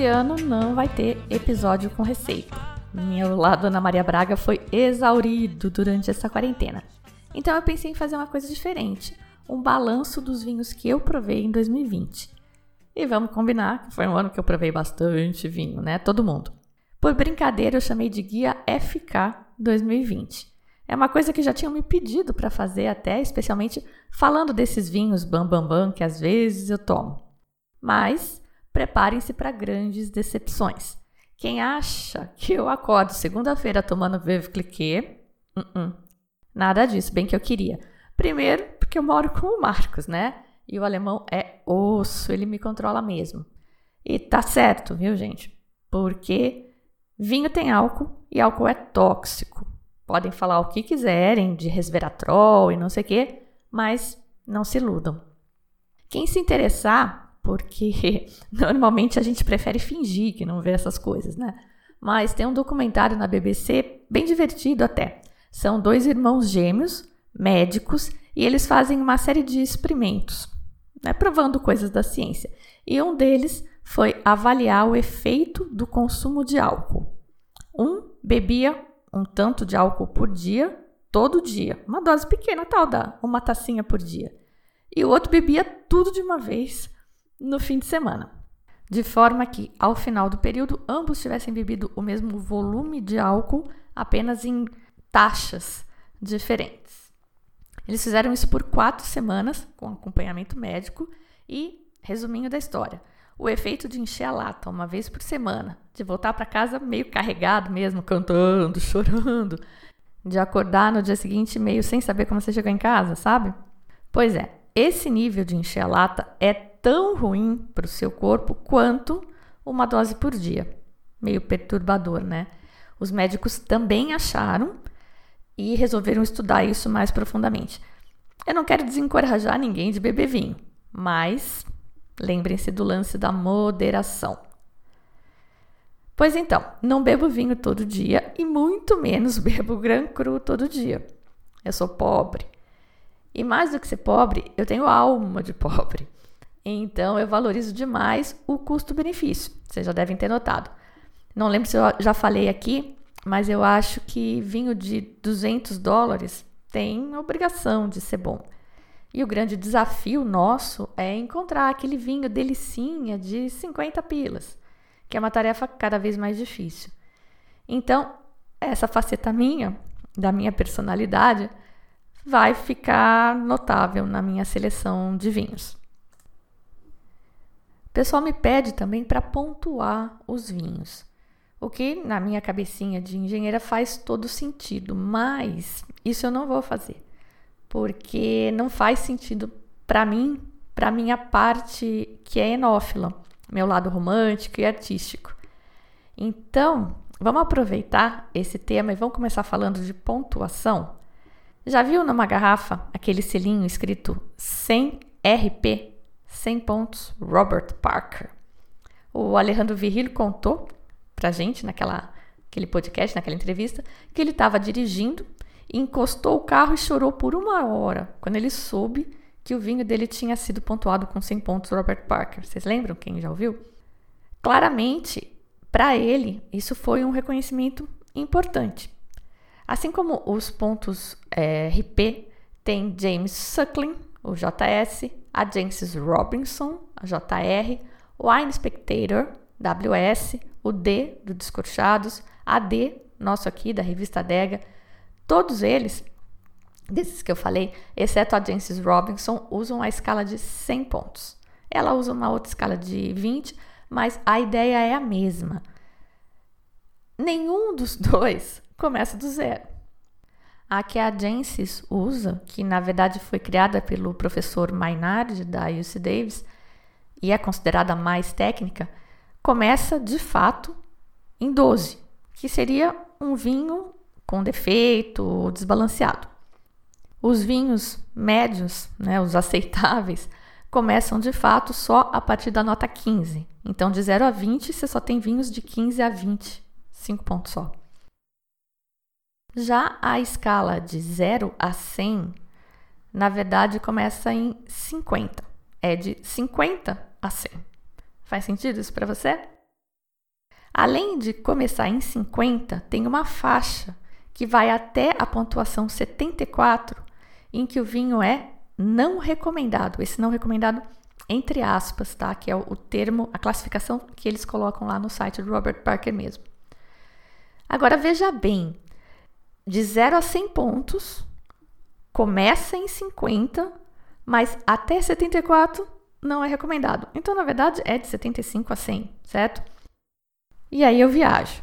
Esse ano não vai ter episódio com receita. Meu lado Ana Maria Braga foi exaurido durante essa quarentena. Então eu pensei em fazer uma coisa diferente, um balanço dos vinhos que eu provei em 2020. E vamos combinar que foi um ano que eu provei bastante vinho, né? Todo mundo. Por brincadeira, eu chamei de guia FK 2020. É uma coisa que já tinham me pedido para fazer até, especialmente falando desses vinhos bam bam bam que às vezes eu tomo. Mas preparem-se para grandes decepções. Quem acha que eu acordo segunda-feira tomando Veuve Cliquet, uh-uh. nada disso, bem que eu queria. Primeiro, porque eu moro com o Marcos, né? E o alemão é osso, ele me controla mesmo. E tá certo, viu, gente? Porque vinho tem álcool e álcool é tóxico. Podem falar o que quiserem de resveratrol e não sei o quê, mas não se iludam. Quem se interessar, porque normalmente a gente prefere fingir que não vê essas coisas, né? Mas tem um documentário na BBC bem divertido até. São dois irmãos gêmeos, médicos, e eles fazem uma série de experimentos, né, provando coisas da ciência. E um deles foi avaliar o efeito do consumo de álcool. Um bebia um tanto de álcool por dia, todo dia, uma dose pequena, tal da uma tacinha por dia. E o outro bebia tudo de uma vez no fim de semana. De forma que, ao final do período, ambos tivessem bebido o mesmo volume de álcool, apenas em taxas diferentes. Eles fizeram isso por quatro semanas, com acompanhamento médico, e, resuminho da história, o efeito de encher a lata uma vez por semana, de voltar para casa meio carregado mesmo, cantando, chorando, de acordar no dia seguinte meio sem saber como você chegou em casa, sabe? Pois é, esse nível de encher a lata é tão ruim para o seu corpo quanto uma dose por dia. Meio perturbador, né? Os médicos também acharam e resolveram estudar isso mais profundamente. Eu não quero desencorajar ninguém de beber vinho, mas lembrem-se do lance da moderação. Pois então, não bebo vinho todo dia e muito menos bebo Gran Cru todo dia. Eu sou pobre. E mais do que ser pobre, eu tenho alma de pobre. Então eu valorizo demais o custo-benefício. Vocês já devem ter notado. Não lembro se eu já falei aqui, mas eu acho que vinho de 200 dólares tem obrigação de ser bom. E o grande desafio nosso é encontrar aquele vinho delicinha de 50 pilas, que é uma tarefa cada vez mais difícil. Então, essa faceta minha, da minha personalidade, vai ficar notável na minha seleção de vinhos. O pessoal me pede também para pontuar os vinhos, o que na minha cabecinha de engenheira faz todo sentido, mas isso eu não vou fazer, porque não faz sentido para mim, para minha parte que é enófila, meu lado romântico e artístico. Então, vamos aproveitar esse tema e vamos começar falando de pontuação. Já viu numa garrafa aquele selinho escrito 100 RP, 100 pontos Robert Parker? O Alejandro Virrilho contou pra gente naquela aquele podcast, naquela entrevista, que ele estava dirigindo, encostou o carro e chorou por uma hora quando ele soube que o vinho dele tinha sido pontuado com 100 pontos Robert Parker. Vocês lembram? Quem já ouviu? Claramente, para ele, isso foi um reconhecimento importante. Assim como os pontos é, RP, tem James Suckling, o JS, a Jancis Robinson, a JR, Wine Spectator, WS, o D do Descorchados, a D, nosso aqui da revista Dega, todos eles, desses que eu falei, exceto a Jancis Robinson, usam a escala de 100 pontos. Ela usa uma outra escala de 20, mas a ideia é a mesma. Nenhum dos dois começa do zero. A que a Gensis usa, que na verdade foi criada pelo professor Maynard da UC Davis e é considerada mais técnica, começa de fato em 12, que seria um vinho com defeito ou desbalanceado. Os vinhos médios, né, os aceitáveis, começam de fato só a partir da nota 15. Então, de 0 a 20, você só tem vinhos de 15 a 20, 5 pontos só. Já a escala de 0 a 100, na verdade, começa em 50. É de 50 a 100. Faz sentido isso para você? Além de começar em 50, tem uma faixa que vai até a pontuação 74, em que o vinho é não recomendado. Esse não recomendado entre aspas, tá? Que é o, termo, a classificação que eles colocam lá no site do Robert Parker mesmo. Agora veja bem, de 0 a 100 pontos, começa em 50, mas até 74 não é recomendado. Então, na verdade, é de 75 a 100, certo? E aí eu viajo.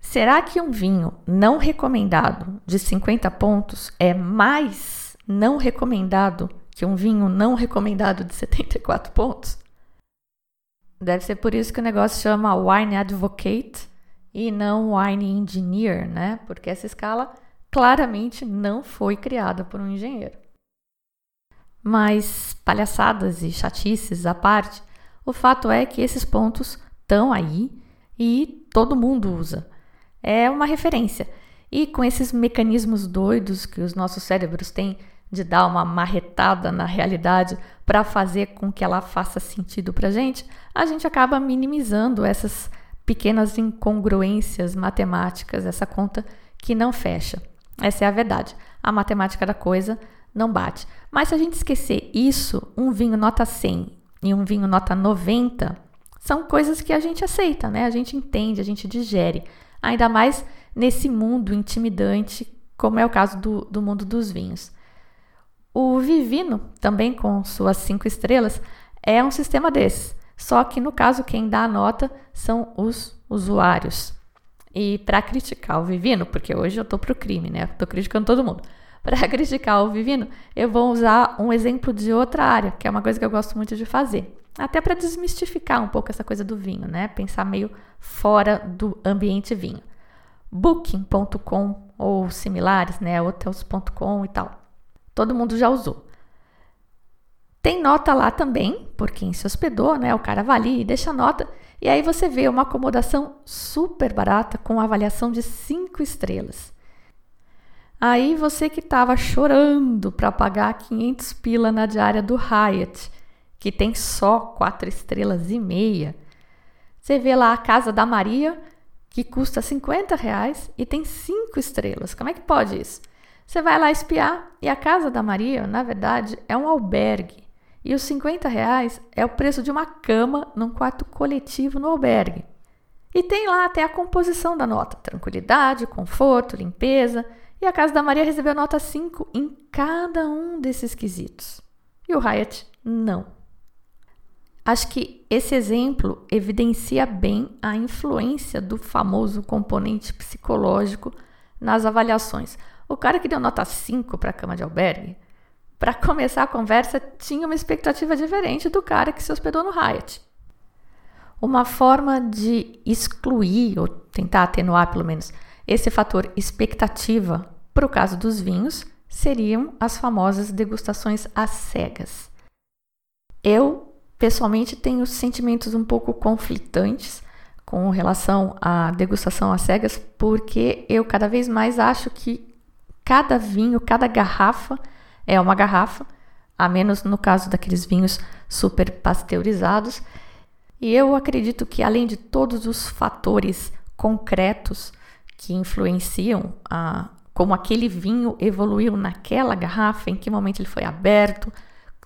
Será que um vinho não recomendado de 50 pontos é mais não recomendado que um vinho não recomendado de 74 pontos? Deve ser por isso que o negócio chama Wine Advocate e não Wine Engineer, né? Porque essa escala claramente não foi criada por um engenheiro. Mas palhaçadas e chatices à parte, o fato é que esses pontos estão aí e todo mundo usa. É uma referência. E com esses mecanismos doidos que os nossos cérebros têm de dar uma marretada na realidade para fazer com que ela faça sentido para gente, a gente acaba minimizando essas pequenas incongruências matemáticas, essa conta que não fecha. Essa é a verdade. A matemática da coisa não bate. Mas se a gente esquecer isso, um vinho nota 100 e um vinho nota 90 são coisas que a gente aceita, né? A gente entende, a gente digere. Ainda mais nesse mundo intimidante, como é o caso do, do mundo dos vinhos. O Vivino, também com suas cinco estrelas, é um sistema desses. Só que no caso, quem dá a nota são os usuários. E para criticar o Vivino, porque hoje eu tô pro crime, né? Tô criticando todo mundo. Para criticar o Vivino, eu vou usar um exemplo de outra área, que é uma coisa que eu gosto muito de fazer. Até para desmistificar um pouco essa coisa do vinho, né? Pensar meio fora do ambiente vinho. Booking.com ou similares, né? Hotels.com e tal. Todo mundo já usou. Tem nota lá também, por quem se hospedou, né? O cara avalia e deixa nota. E aí você vê uma acomodação super barata com avaliação de 5 estrelas. Aí você que estava chorando para pagar 500 pila na diária do Hyatt que tem só quatro estrelas e meia. Você vê lá a casa da Maria, que custa 50 reais e tem cinco estrelas. Como é que pode isso? Você vai lá espiar e a casa da Maria, na verdade, é um albergue. E os 50 reais é o preço de uma cama num quarto coletivo no albergue. E tem lá até a composição da nota: tranquilidade, conforto, limpeza. E a casa da Maria recebeu nota 5 em cada um desses quesitos. E o Hyatt não. Acho que esse exemplo evidencia bem a influência do famoso componente psicológico nas avaliações. O cara que deu nota 5 para a cama de albergue, para começar a conversa, tinha uma expectativa diferente do cara que se hospedou no Hyatt. Uma forma de excluir, ou tentar atenuar pelo menos, esse fator expectativa para o caso dos vinhos seriam as famosas degustações às cegas. Eu pessoalmente tenho sentimentos um pouco conflitantes com relação à degustação às cegas, porque eu cada vez mais acho que cada vinho, cada garrafa é uma garrafa, a menos no caso daqueles vinhos super pasteurizados. E eu acredito que além de todos os fatores concretos que influenciam a como aquele vinho evoluiu naquela garrafa, em que momento ele foi aberto,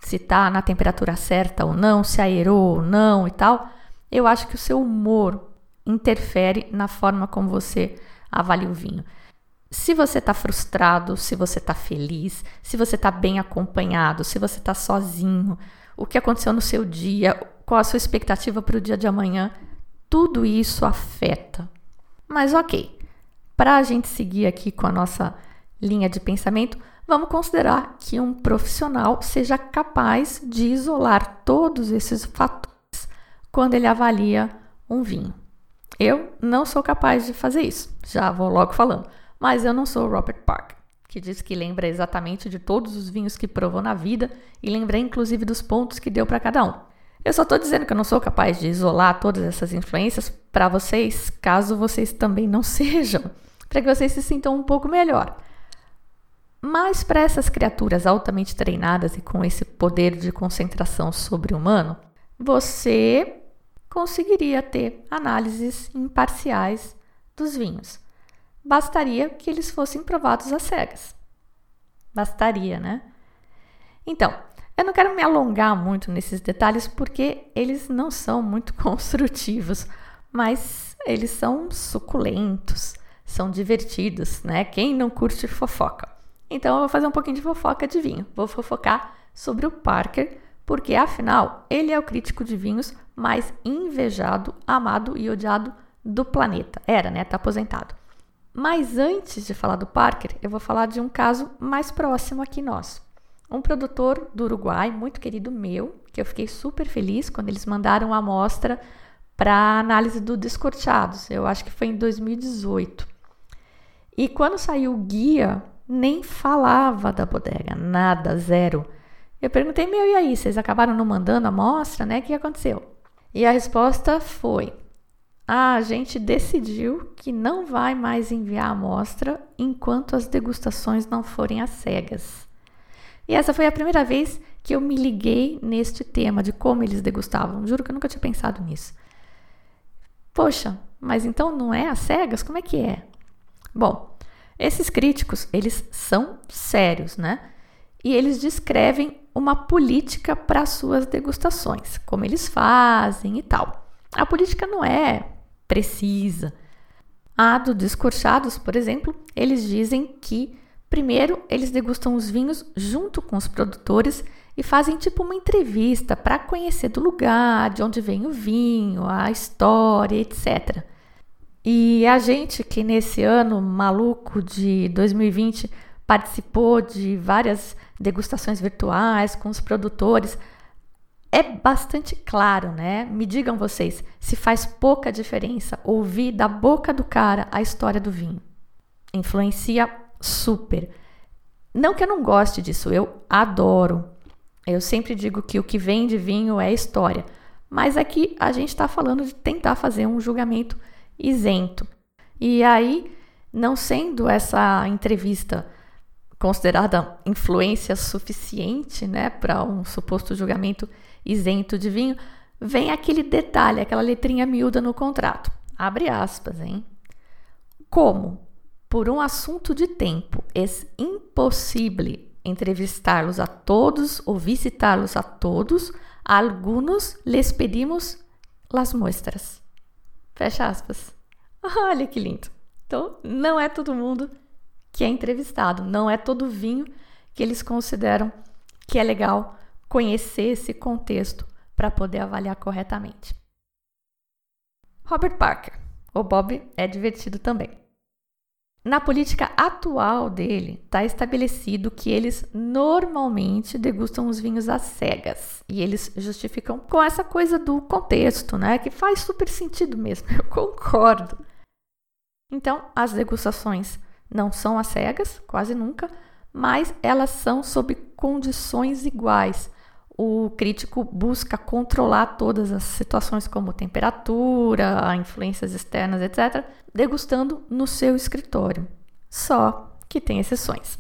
se está na temperatura certa ou não, se aerou ou não e tal, eu acho que o seu humor interfere na forma como você avalia o vinho. Se você está frustrado, se você está feliz, se você está bem acompanhado, se você está sozinho, o que aconteceu no seu dia, qual a sua expectativa para o dia de amanhã, tudo isso afeta. Mas ok, para a gente seguir aqui com a nossa linha de pensamento, vamos considerar que um profissional seja capaz de isolar todos esses fatores quando ele avalia um vinho. Eu não sou capaz de fazer isso, já vou logo falando, mas eu não sou o Robert Parker, que diz que lembra exatamente de todos os vinhos que provou na vida e lembra inclusive dos pontos que deu para cada um. Eu só estou dizendo que eu não sou capaz de isolar todas essas influências para vocês, caso vocês também não sejam, para que vocês se sintam um pouco melhor. Mas para essas criaturas altamente treinadas e com esse poder de concentração sobre-humano, você conseguiria ter análises imparciais dos vinhos. Bastaria que eles fossem provados às cegas. Bastaria, né? Então, eu não quero me alongar muito nesses detalhes porque eles não são muito construtivos, mas eles são suculentos, são divertidos, né? Quem não curte fofoca? Então eu vou fazer um pouquinho de fofoca de vinho. Vou fofocar sobre o Parker, porque afinal ele é o crítico de vinhos mais invejado, amado e odiado do planeta. Era, né? Tá aposentado. Mas antes de falar do Parker, eu vou falar de um caso mais próximo aqui nosso. Um produtor do Uruguai, muito querido meu, que eu fiquei super feliz quando eles mandaram a amostra para análise do Descorteados. Eu acho que foi em 2018. E quando saiu o guia nem falava da bodega, nada, zero. Eu perguntei, meu, e aí, vocês acabaram não mandando a amostra, né? O que aconteceu? E a resposta foi: a gente decidiu que não vai mais enviar a amostra enquanto as degustações não forem às cegas. E essa foi a primeira vez que eu me liguei neste tema de como eles degustavam. Juro que eu nunca tinha pensado nisso. Poxa, mas então não é às cegas? Como é que é? Bom, esses críticos, eles são sérios, né? E eles descrevem uma política para suas degustações, como eles fazem e tal. A política não é precisa. A do Descorchados, por exemplo, eles dizem que primeiro eles degustam os vinhos junto com os produtores e fazem tipo uma entrevista para conhecer do lugar, de onde vem o vinho, a história, etc. E a gente que nesse ano maluco de 2020 participou de várias degustações virtuais com os produtores, é bastante claro, né? Me digam vocês se faz pouca diferença ouvir da boca do cara a história do vinho. Influencia super. Não que eu não goste disso, eu adoro. Eu sempre digo que o que vem de vinho é história, mas aqui a gente está falando de tentar fazer um julgamento isento. E aí, não sendo essa entrevista considerada influência suficiente, né, para um suposto julgamento isento de vinho, vem aquele detalhe, aquela letrinha miúda no contrato. Abre aspas, hein? Como, por um assunto de tempo, é impossível entrevistá-los a todos ou visitá-los a todos, alguns les pedimos las muestras. Fecha aspas. Olha que lindo. Então, não é todo mundo que é entrevistado, não é todo vinho que eles consideram que é legal conhecer esse contexto para poder avaliar corretamente. Robert Parker, o Bob é divertido também. Na política atual dele, está estabelecido que eles normalmente degustam os vinhos às cegas. E eles justificam com essa coisa do contexto, né? Que faz super sentido mesmo, eu concordo. Então, as degustações não são às cegas, quase nunca, mas elas são sob condições iguais. O crítico busca controlar todas as situações, como temperatura, influências externas, etc., degustando no seu escritório. Só que tem exceções.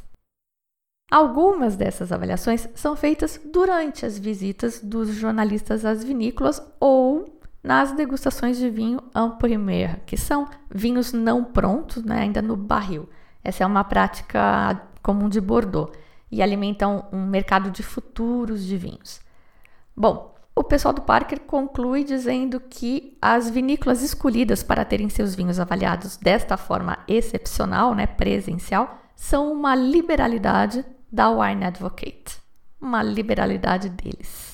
Algumas dessas avaliações são feitas durante as visitas dos jornalistas às vinícolas ou nas degustações de vinho en primeur, que são vinhos não prontos, né, ainda no barril. Essa é uma prática comum de Bordeaux e alimentam um mercado de futuros de vinhos. Bom, o pessoal do Parker conclui dizendo que as vinícolas escolhidas para terem seus vinhos avaliados desta forma excepcional, né, presencial, são uma liberalidade da Wine Advocate, uma liberalidade deles.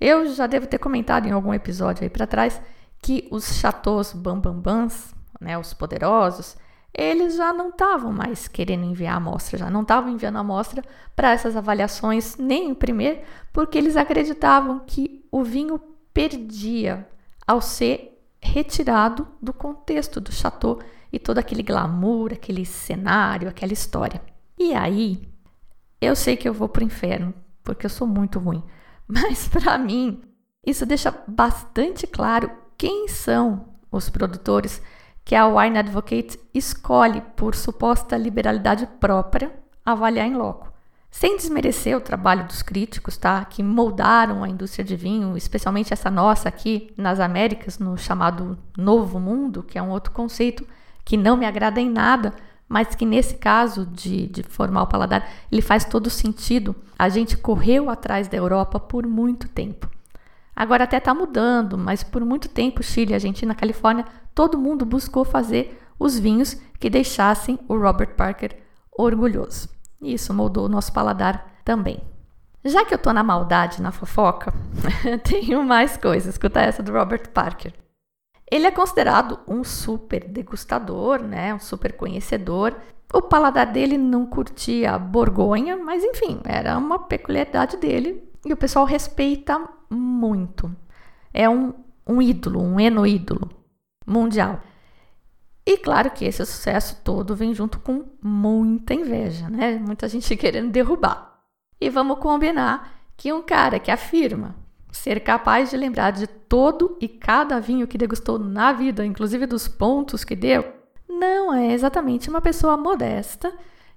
Eu já devo ter comentado em algum episódio aí para trás que os chateaus bambambans, né, os poderosos, eles já não estavam mais querendo enviar amostra, já não estavam enviando amostra para essas avaliações nem imprimir, porque eles acreditavam que o vinho perdia ao ser retirado do contexto do chateau e todo aquele glamour, aquele cenário, aquela história. E aí, eu sei que eu vou pro inferno, porque eu sou muito ruim, mas para mim, isso deixa bastante claro quem são os produtores que a Wine Advocate escolhe por suposta liberalidade própria avaliar em loco. Sem desmerecer o trabalho dos críticos, tá? Que moldaram a indústria de vinho, especialmente essa nossa aqui nas Américas, no chamado Novo Mundo, que é um outro conceito que não me agrada em nada, mas que nesse caso de, de formar o paladar, ele faz todo sentido. A gente correu atrás da Europa por muito tempo. Agora até está mudando, mas por muito tempo, Chile, Argentina, Califórnia, todo mundo buscou fazer os vinhos que deixassem o Robert Parker orgulhoso. E isso moldou o nosso paladar também. Já que eu tô na maldade, na fofoca, tenho mais coisas. Escuta essa do Robert Parker. Ele é considerado um super degustador, né? Um super conhecedor. O paladar dele não curtia a Borgonha, mas enfim, era uma peculiaridade dele e o pessoal respeita muito. É um, um ídolo, um eno-ídolo mundial. E claro que esse sucesso todo vem junto com muita inveja, né? Muita gente querendo derrubar. E vamos combinar que um cara que afirma ser capaz de lembrar de todo e cada vinho que degustou na vida, inclusive dos pontos que deu, não é exatamente uma pessoa modesta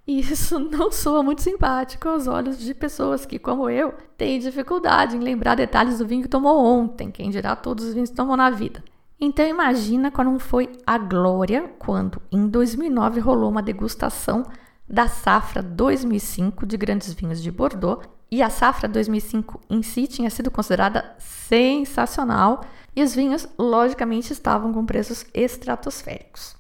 e isso não soa muito simpático aos olhos de pessoas que, como eu, têm dificuldade em lembrar detalhes do vinho que tomou ontem, quem dirá todos os vinhos que tomou na vida. Então imagina quando foi a glória quando em 2009 rolou uma degustação da safra 2005 de grandes vinhos de Bordeaux e a safra 2005 em si tinha sido considerada sensacional e os vinhos logicamente estavam com preços estratosféricos.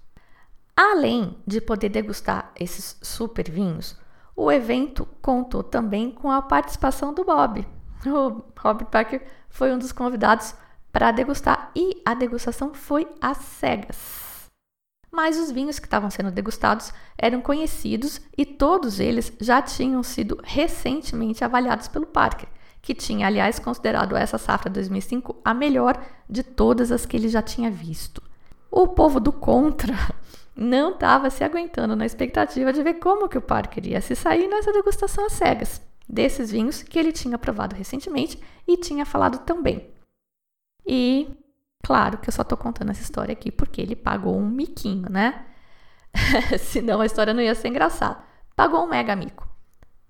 Além de poder degustar esses super vinhos, o evento contou também com a participação do Bob. O Bob Parker foi um dos convidados para degustar e a degustação foi às cegas. Mas os vinhos que estavam sendo degustados eram conhecidos e todos eles já tinham sido recentemente avaliados pelo Parker, que tinha, aliás, considerado essa safra 2005 a melhor de todas as que ele já tinha visto. O povo do contra não estava se aguentando na expectativa de ver como que o Parker ia se sair nessa degustação às cegas desses vinhos que ele tinha provado recentemente e tinha falado tão bem. E claro que eu só estou contando essa história aqui porque ele pagou um miquinho, né? Senão a história não ia ser engraçada. Pagou um mega mico.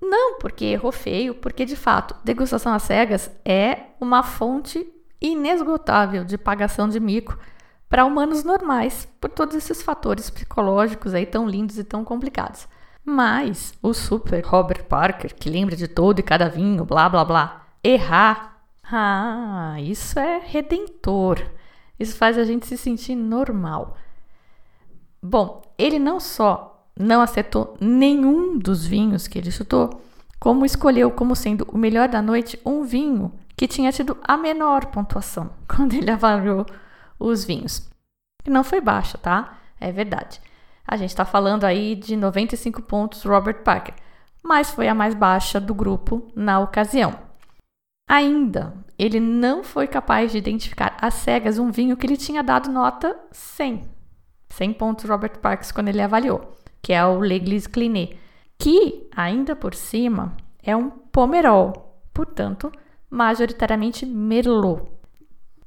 Não porque errou feio, porque de fato, degustação às cegas é uma fonte inesgotável de pagação de mico para humanos normais, por todos esses fatores psicológicos aí tão lindos e tão complicados. Mas o super Robert Parker, que lembra de todo e cada vinho, blá blá blá, errar, ah, isso é redentor. Isso faz a gente se sentir normal. Bom, ele não só não acertou nenhum dos vinhos que ele chutou, como escolheu como sendo o melhor da noite um vinho que tinha tido a menor pontuação quando ele avaliou os vinhos. E não foi baixa, tá? É verdade. A gente está falando aí de 95 pontos Robert Parker, mas foi a mais baixa do grupo na ocasião. Ainda, ele não foi capaz de identificar às cegas um vinho que ele tinha dado nota 100. 100 pontos Robert Parks quando ele avaliou, que é o L'Église Cliné, que, ainda por cima, é um pomerol, portanto, majoritariamente merlot.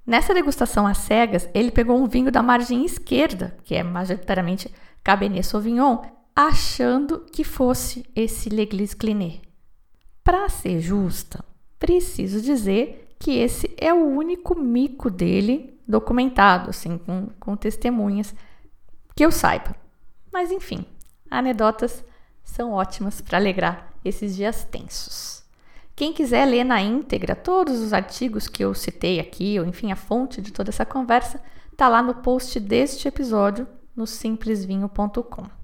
Nessa degustação às cegas, ele pegou um vinho da margem esquerda, que é majoritariamente Cabernet Sauvignon, achando que fosse esse L'Église Cliné. Para ser justa, preciso dizer que esse é o único mico dele documentado, assim, com, com testemunhas que eu saiba. Mas enfim, anedotas são ótimas para alegrar esses dias tensos. Quem quiser ler na íntegra todos os artigos que eu citei aqui, ou enfim, a fonte de toda essa conversa, está lá no post deste episódio no simplesvinho.com.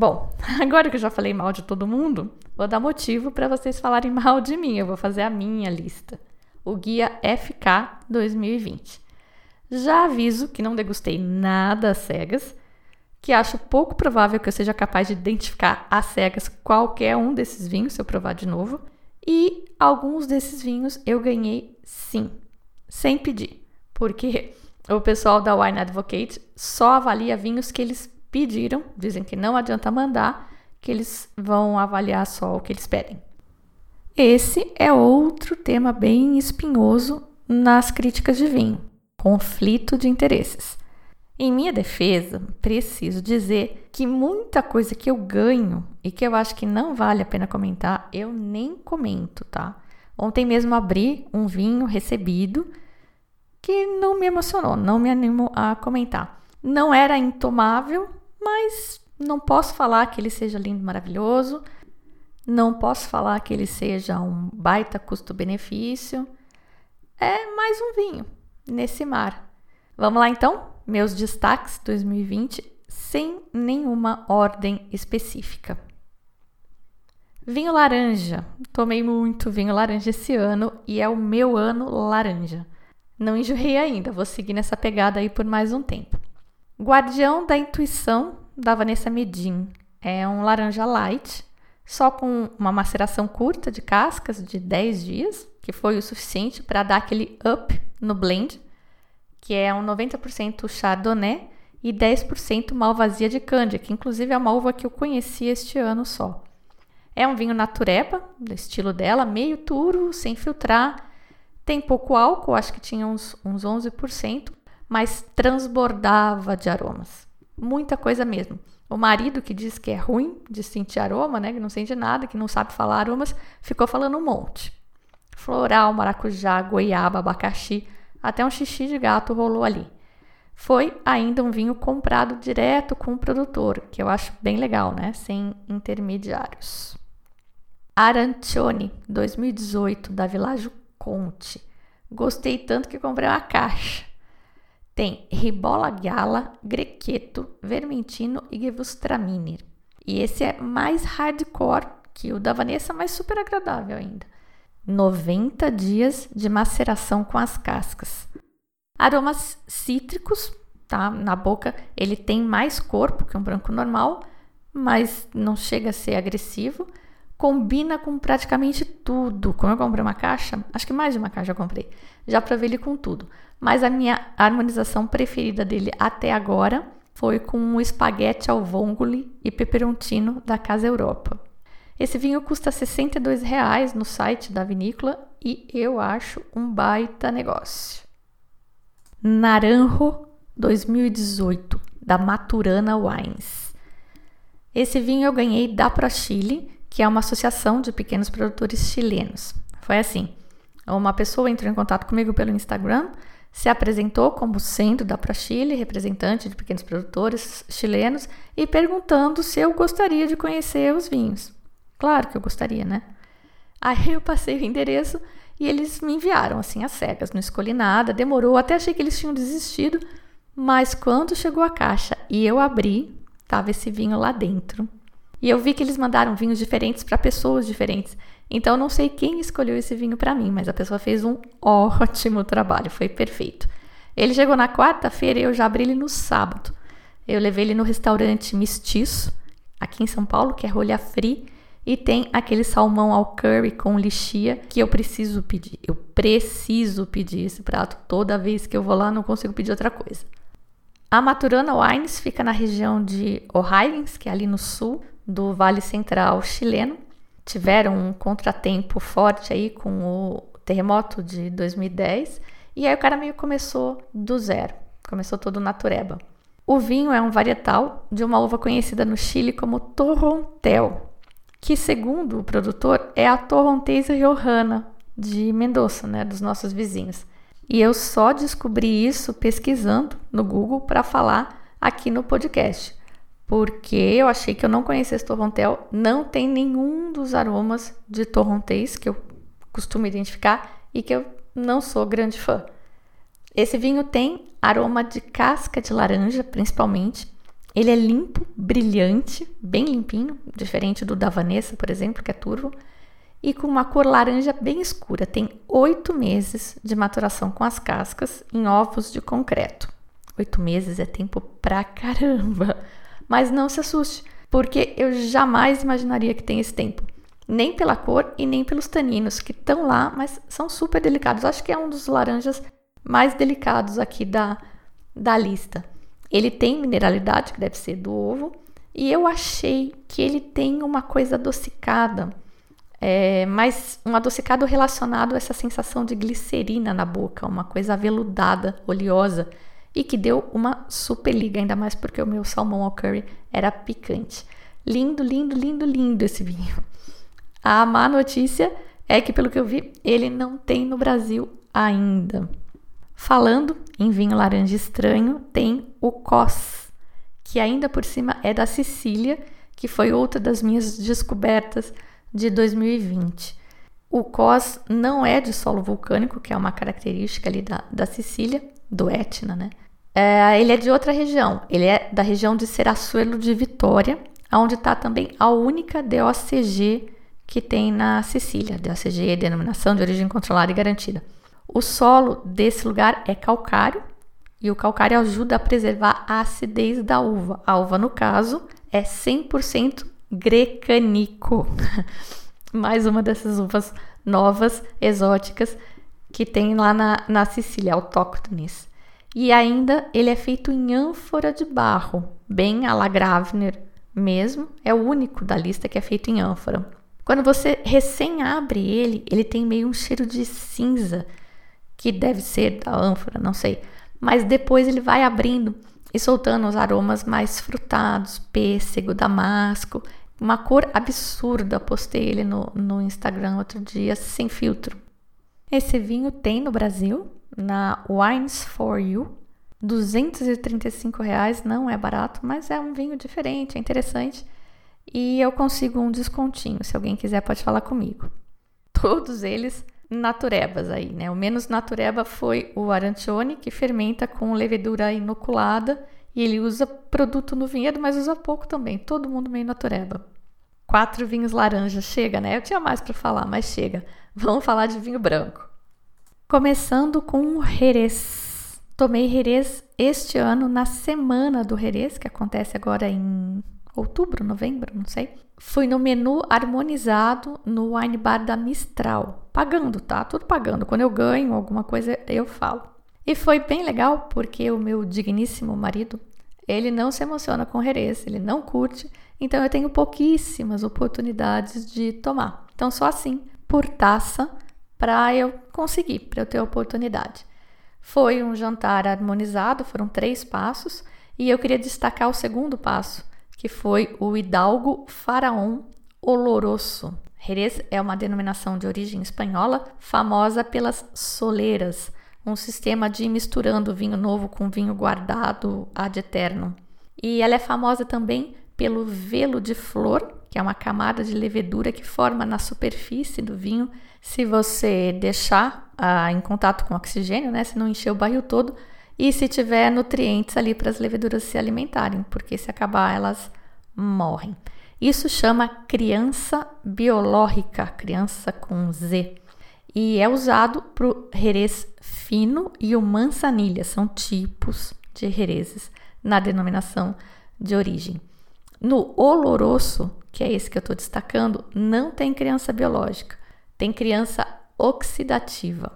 Bom, agora que eu já falei mal de todo mundo, vou dar motivo para vocês falarem mal de mim. Eu vou fazer a minha lista. O guia FK 2020. Já aviso que não degustei nada às cegas. que acho pouco provável que eu seja capaz de identificar às cegas qualquer um desses vinhos se eu provar de novo. E alguns desses vinhos eu ganhei sim, sem pedir, porque o pessoal da Wine Advocate só avalia vinhos que eles pediram, dizem que não adianta mandar, que eles vão avaliar só o que eles pedem. Esse é outro tema bem espinhoso nas críticas de vinho: conflito de interesses. Em minha defesa, preciso dizer que muita coisa que eu ganho e que eu acho que não vale a pena comentar, eu nem comento, tá? Ontem mesmo abri um vinho recebido que não me emocionou, não me animo a comentar. Não era intomável, mas não posso falar que ele seja lindo, maravilhoso. Não posso falar que ele seja um baita custo-benefício. É mais um vinho nesse mar. Vamos lá então? meus destaques 2020 sem nenhuma ordem específica. Vinho laranja. Tomei muito vinho laranja esse ano e é o meu ano laranja. Não enjoei ainda, vou seguir nessa pegada aí por mais um tempo. Guardião da Intuição, da Vanessa Medin. É um laranja light, só com uma maceração curta de cascas de 10 dias, que foi o suficiente para dar aquele up no blend que é um 90% Chardonnay e 10% Malvasia de Cândia, que inclusive é uma uva que eu conheci este ano só. É um vinho natureba, do estilo dela, meio turo, sem filtrar. Tem pouco álcool, acho que tinha uns, uns 11%, mas transbordava de aromas. Muita coisa mesmo. O marido que diz que é ruim de sentir aroma, né, que não sente nada, que não sabe falar aromas, ficou falando um monte. Floral, maracujá, goiaba, abacaxi, até um xixi de gato rolou ali. Foi ainda um vinho comprado direto com o produtor, que eu acho bem legal, né? Sem intermediários. Arancione 2018, da Világio Conte. Gostei tanto que comprei uma caixa. Tem Ribola Gala, Grequeto, Vermentino e Gewürztraminer. E esse é mais hardcore que o da Vanessa, mas super agradável ainda. 90 dias de maceração com as cascas. Aromas cítricos, tá? Na boca ele tem mais corpo que um branco normal, mas não chega a ser agressivo. Combina com praticamente tudo. Como eu comprei uma caixa, acho que mais de uma caixa eu comprei. Já provei ele com tudo. Mas a minha harmonização preferida dele até agora foi com o espaguete ao vongole e peperoncino da Casa Europa. Esse vinho custa R$ 62,00 no site da vinícola e eu acho um baita negócio. Naranjo 2018, da Maturana Wines. Esse vinho eu ganhei da ProChile, que é uma associação de pequenos produtores chilenos. Foi assim: uma pessoa entrou em contato comigo pelo Instagram, se apresentou como sendo da ProChile, representante de pequenos produtores chilenos, e perguntando se eu gostaria de conhecer os vinhos. Claro que eu gostaria, né? Aí eu passei o endereço e eles me enviaram assim às cegas, não escolhi nada, demorou, até achei que eles tinham desistido, mas quando chegou a caixa e eu abri, tava esse vinho lá dentro. E eu vi que eles mandaram vinhos diferentes para pessoas diferentes. Então não sei quem escolheu esse vinho para mim, mas a pessoa fez um ótimo trabalho, foi perfeito. Ele chegou na quarta-feira e eu já abri ele no sábado. Eu levei ele no restaurante Mestiço, aqui em São Paulo, que é Rolha Free, e tem aquele salmão ao curry com lixia que eu preciso pedir. Eu preciso pedir esse prato toda vez que eu vou lá, não consigo pedir outra coisa. A Maturana Wines fica na região de O'Higgins, que é ali no sul do Vale Central chileno. Tiveram um contratempo forte aí com o terremoto de 2010 e aí o cara meio começou do zero, começou todo natureba. O vinho é um varietal de uma uva conhecida no Chile como Torrontel, que segundo o produtor é a Torrontesa Johanna de Mendoza, né, dos nossos vizinhos. E eu só descobri isso pesquisando no Google para falar aqui no podcast, porque eu achei que eu não conhecia esse Torrontel, não tem nenhum dos aromas de Torrontés que eu costumo identificar e que eu não sou grande fã. Esse vinho tem aroma de casca de laranja, principalmente, ele é limpo, brilhante, bem limpinho, diferente do da Vanessa, por exemplo, que é turvo, e com uma cor laranja bem escura. Tem oito meses de maturação com as cascas em ovos de concreto. Oito meses é tempo pra caramba. Mas não se assuste, porque eu jamais imaginaria que tem esse tempo. Nem pela cor e nem pelos taninos que estão lá, mas são super delicados. Acho que é um dos laranjas mais delicados aqui da, da lista. Ele tem mineralidade, que deve ser do ovo, e eu achei que ele tem uma coisa adocicada, é, mas um adocicado relacionado a essa sensação de glicerina na boca, uma coisa aveludada, oleosa, e que deu uma super liga, ainda mais porque o meu salmão ao curry era picante. Lindo, lindo, lindo, lindo esse vinho. A má notícia é que, pelo que eu vi, ele não tem no Brasil ainda. Falando em vinho laranja estranho, tem o Cos, que ainda por cima é da Sicília, que foi outra das minhas descobertas de 2020. O Cos não é de solo vulcânico, que é uma característica ali da, da Sicília, do Etna, né? É, ele é de outra região, ele é da região de Serassuelo de Vitória, onde está também a única DOCG que tem na Sicília. DOCG é denominação de origem controlada e garantida. O solo desse lugar é calcário e o calcário ajuda a preservar a acidez da uva. A uva, no caso, é 100% grecanico. Mais uma dessas uvas novas, exóticas, que tem lá na, na Sicília, autóctones. E ainda ele é feito em ânfora de barro, bem a la Gravner mesmo. É o único da lista que é feito em ânfora. Quando você recém abre ele, ele tem meio um cheiro de cinza, que deve ser da ânfora, não sei. Mas depois ele vai abrindo e soltando os aromas mais frutados, pêssego, damasco, uma cor absurda. Postei ele no, no Instagram outro dia, sem filtro. Esse vinho tem no Brasil, na Wines for You, 235 reais, não é barato, mas é um vinho diferente, é interessante. E eu consigo um descontinho, se alguém quiser pode falar comigo. Todos eles naturebas aí, né? O menos natureba foi o arancione, que fermenta com levedura inoculada e ele usa produto no vinhedo, mas usa pouco também. Todo mundo meio natureba. Quatro vinhos laranja, chega, né? Eu tinha mais para falar, mas chega. Vamos falar de vinho branco. Começando com o Jerez. Tomei Jerez este ano na semana do Jerez, que acontece agora em outubro, novembro, não sei. Fui no menu harmonizado no wine bar da Mistral, pagando, tá? Tudo pagando. Quando eu ganho alguma coisa, eu falo. E foi bem legal porque o meu digníssimo marido, ele não se emociona com Jerez, ele não curte, então eu tenho pouquíssimas oportunidades de tomar. Então só assim, por taça, para eu conseguir, para eu ter oportunidade. Foi um jantar harmonizado, foram três passos, e eu queria destacar o segundo passo, que foi o Hidalgo Faraón Oloroso. Jerez é uma denominação de origem espanhola, famosa pelas soleiras, um sistema de misturando vinho novo com vinho guardado ad eterno. E ela é famosa também pelo velo de flor, que é uma camada de levedura que forma na superfície do vinho se você deixar ah, em contato com oxigênio, né? Se não encher o barril todo, e se tiver nutrientes ali para as leveduras se alimentarem, porque se acabar elas morrem. Isso chama criança biológica, criança com Z. E é usado para o Jerez fino e o manzanilha, são tipos de Jerezes na denominação de origem. No oloroso, que é esse que eu estou destacando, não tem criança biológica, tem criança oxidativa.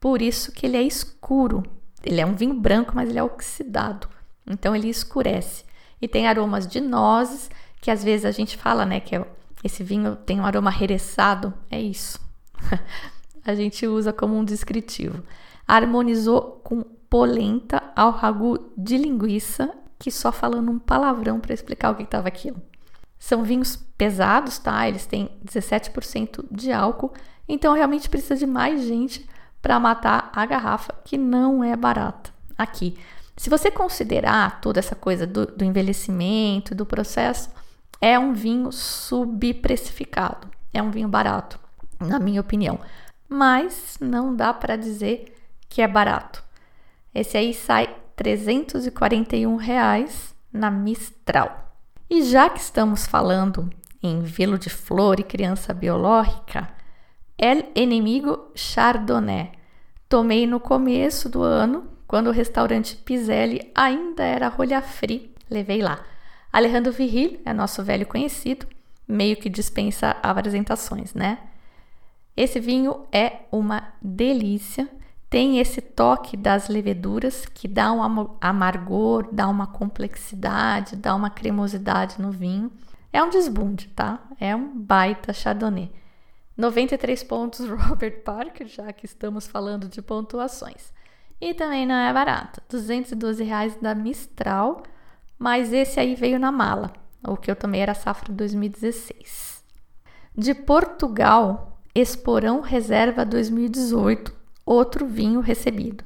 Por isso que ele é escuro, ele é um vinho branco, mas ele é oxidado. Então ele escurece. E tem aromas de nozes, que às vezes a gente fala, né, que é, esse vinho tem um aroma rereçado. É isso. a gente usa como um descritivo. Harmonizou com polenta ao ragu de linguiça, que só falando um palavrão para explicar o que estava aquilo. São vinhos pesados, tá? Eles têm 17% de álcool, então realmente precisa de mais gente para matar a garrafa, que não é barata aqui. Se você considerar toda essa coisa do, do envelhecimento, do processo, é um vinho subprecificado, é um vinho barato, na minha opinião. Mas não dá para dizer que é barato. Esse aí sai 341 reais na Mistral. E já que estamos falando em velo de flor e criança biológica, El Enemigo Chardonnay. Tomei no começo do ano, quando o restaurante Piselli ainda era rolha free. Levei lá. Alejandro Viril é nosso velho conhecido, meio que dispensa apresentações, né? Esse vinho é uma delícia, tem esse toque das leveduras que dá um amargor, dá uma complexidade, dá uma cremosidade no vinho. É um desbunde, tá? É um baita chardonnay. 93 pontos Robert Parker, já que estamos falando de pontuações. E também não é barato, 212 reais da Mistral, mas esse aí veio na mala, o que eu tomei era safra 2016. De Portugal, Esporão Reserva 2018, outro vinho recebido.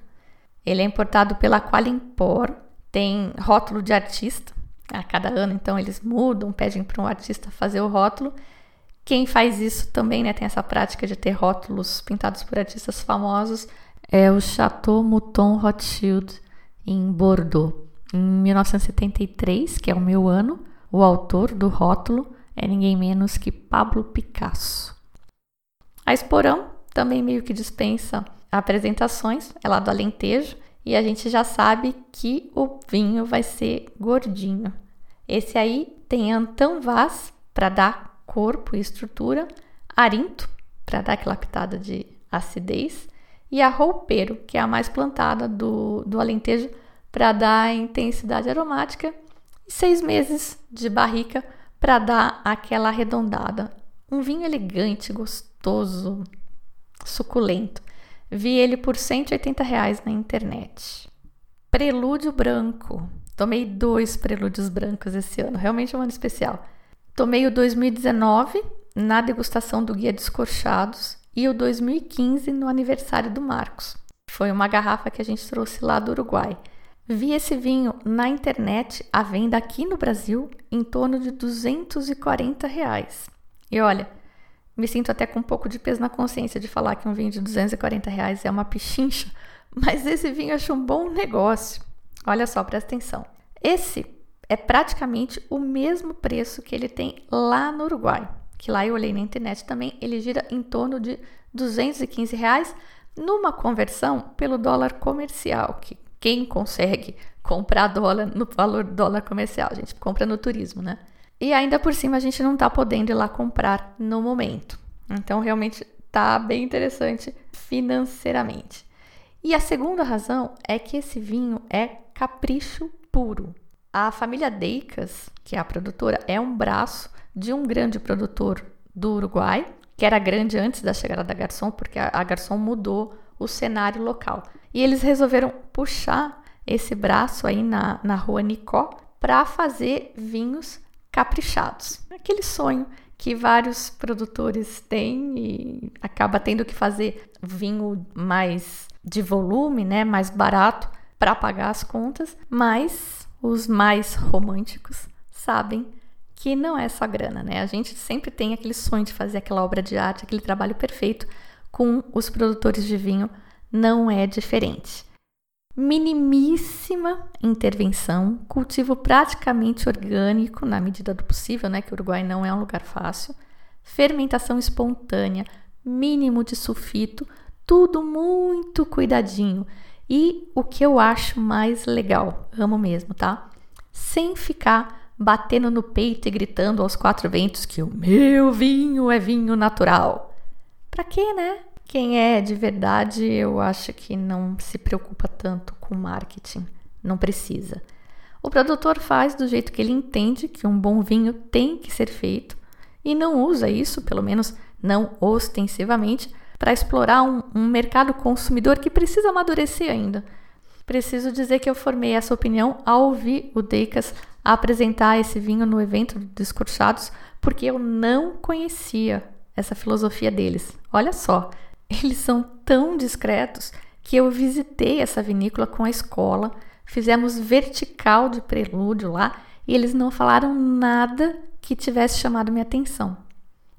Ele é importado pela Qualimpor, tem rótulo de artista. A cada ano, então, eles mudam, pedem para um artista fazer o rótulo. Quem faz isso também, né, tem essa prática de ter rótulos pintados por artistas famosos, é o Chateau Mouton Rothschild, em Bordeaux. Em 1973, que é o meu ano, o autor do rótulo é ninguém menos que Pablo Picasso. A Esporão também meio que dispensa apresentações, é lá do Alentejo, e a gente já sabe que o vinho vai ser gordinho. Esse aí tem Antão Vaz para dar corpo e estrutura, Arinto para dar aquela pitada de acidez e a Roupeiro, que é a mais plantada do, do Alentejo, para dar intensidade aromática e seis meses de barrica para dar aquela arredondada. Um vinho elegante, gostoso, suculento. Vi ele por 180 reais na internet. Prelúdio branco. Tomei dois prelúdios brancos esse ano, realmente é um ano especial. Tomei o 2019 na degustação do Guia Descorchados e o 2015 no aniversário do Marcos. Foi uma garrafa que a gente trouxe lá do Uruguai. Vi esse vinho na internet à venda aqui no Brasil em torno de 240 reais. E olha, me sinto até com um pouco de peso na consciência de falar que um vinho de 240 reais é uma pichincha, mas esse vinho acho um bom negócio. Olha só, presta atenção. Esse é praticamente o mesmo preço que ele tem lá no Uruguai, que lá eu olhei na internet também, ele gira em torno de 215 reais numa conversão pelo dólar comercial, que quem consegue comprar dólar no valor dólar comercial, a gente compra no turismo, né? E ainda por cima a gente não tá podendo ir lá comprar no momento. Então realmente tá bem interessante financeiramente. E a segunda razão é que esse vinho é capricho puro. A família Deicas, que é a produtora, é um braço de um grande produtor do Uruguai, que era grande antes da chegada da Garçom, porque a Garçom mudou o cenário local. E eles resolveram puxar esse braço aí na, na rua Nicó para fazer vinhos caprichados. Aquele sonho que vários produtores têm e acaba tendo que fazer vinho mais de volume, né, mais barato para pagar as contas, mas os mais românticos sabem que não é só grana, né? A gente sempre tem aquele sonho de fazer aquela obra de arte, aquele trabalho perfeito com os produtores de vinho não é diferente. Minimíssima intervenção, cultivo praticamente orgânico na medida do possível, né? Que o Uruguai não é um lugar fácil. Fermentação espontânea, mínimo de sulfito, tudo muito cuidadinho. E o que eu acho mais legal, amo mesmo, tá? Sem ficar batendo no peito e gritando aos quatro ventos que o meu vinho é vinho natural. Pra quê, né? Quem é de verdade, eu acho que não se preocupa tanto com marketing, não precisa. O produtor faz do jeito que ele entende que um bom vinho tem que ser feito e não usa isso, pelo menos não ostensivamente, para explorar um, um, mercado consumidor que precisa amadurecer ainda. Preciso dizer que eu formei essa opinião ao ouvir o Deicas apresentar esse vinho no evento do Descorchados, porque eu não conhecia essa filosofia deles. Olha só, eles são tão discretos que eu visitei essa vinícola com a escola, fizemos vertical de prelúdio lá e eles não falaram nada que tivesse chamado minha atenção.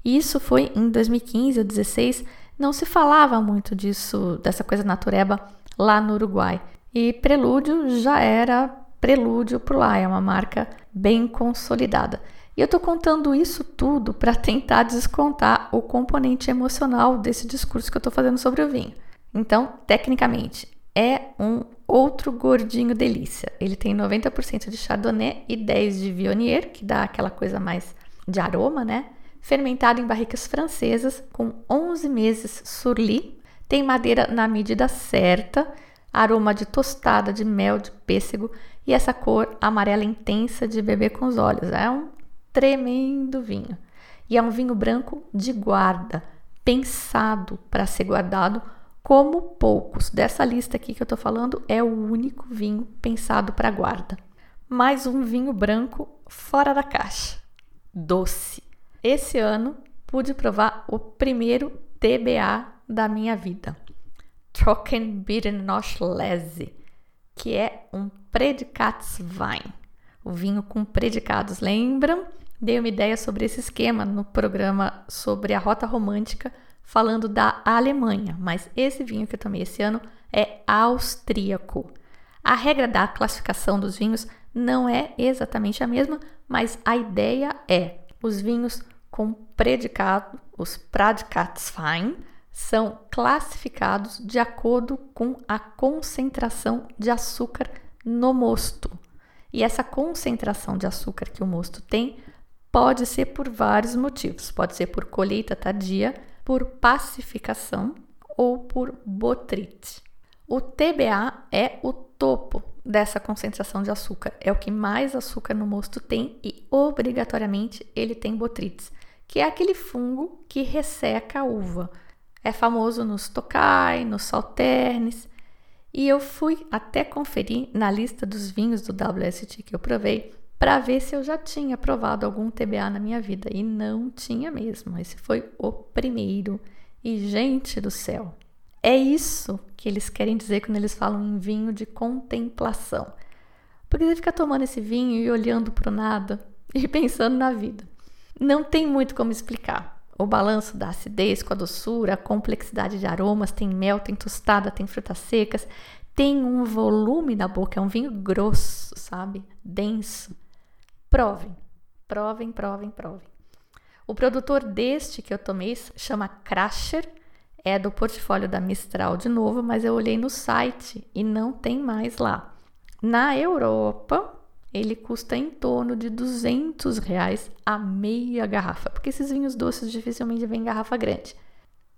Isso foi em 2015 ou 2016, não se falava muito disso, dessa coisa natureba lá no Uruguai. E Prelúdio já era Prelúdio por lá, é uma marca bem consolidada. E eu estou contando isso tudo para tentar descontar o componente emocional desse discurso que eu estou fazendo sobre o vinho. Então, tecnicamente, é um outro gordinho delícia. Ele tem 90% de Chardonnay e 10 de Viognier, que dá aquela coisa mais de aroma, né? Fermentado em barricas francesas com 11 meses surli. Tem madeira na medida certa, aroma de tostada, de mel, de pêssego e essa cor amarela intensa de beber com os olhos. É um tremendo vinho. E é um vinho branco de guarda, pensado para ser guardado como poucos. Dessa lista aqui que eu estou falando, é o único vinho pensado para guarda. Mais um vinho branco fora da caixa. Doce. Esse ano pude provar o primeiro TBA da minha vida. Trockenbeerenauslese, que é um Predikatswein. O vinho com predicados, lembram? Dei uma ideia sobre esse esquema no programa sobre a rota romântica falando da Alemanha, mas esse vinho que eu tomei esse ano é austríaco. A regra da classificação dos vinhos não é exatamente a mesma, mas a ideia é os vinhos com predicado, os Pradikatswein, são classificados de acordo com a concentração de açúcar no mosto. E essa concentração de açúcar que o mosto tem pode ser por vários motivos. Pode ser por colheita tardia, por pacificação ou por botrite. O TBA é o topo dessa concentração de açúcar, é o que mais açúcar no mosto tem e obrigatoriamente ele tem botrites, que é aquele fungo que resseca a uva. É famoso nos tocai, nos salternes. E eu fui até conferir na lista dos vinhos do WST que eu provei para ver se eu já tinha provado algum TBA na minha vida e não tinha mesmo. Esse foi o primeiro. E gente do céu, é isso que eles querem dizer quando eles falam em vinho de contemplação. Porque você fica tomando esse vinho e olhando para o nada e pensando na vida. Não tem muito como explicar. O balanço da acidez com a doçura, a complexidade de aromas, tem mel, tem tostada, tem frutas secas, tem um volume na boca, é um vinho grosso, sabe? Denso. Provem, provem, provem, provem. O produtor deste que eu tomei chama Crasher, é do portfólio da Mistral de novo, mas eu olhei no site e não tem mais lá. Na Europa, ele custa em torno de 200 reais a meia garrafa, porque esses vinhos doces dificilmente vêm em garrafa grande.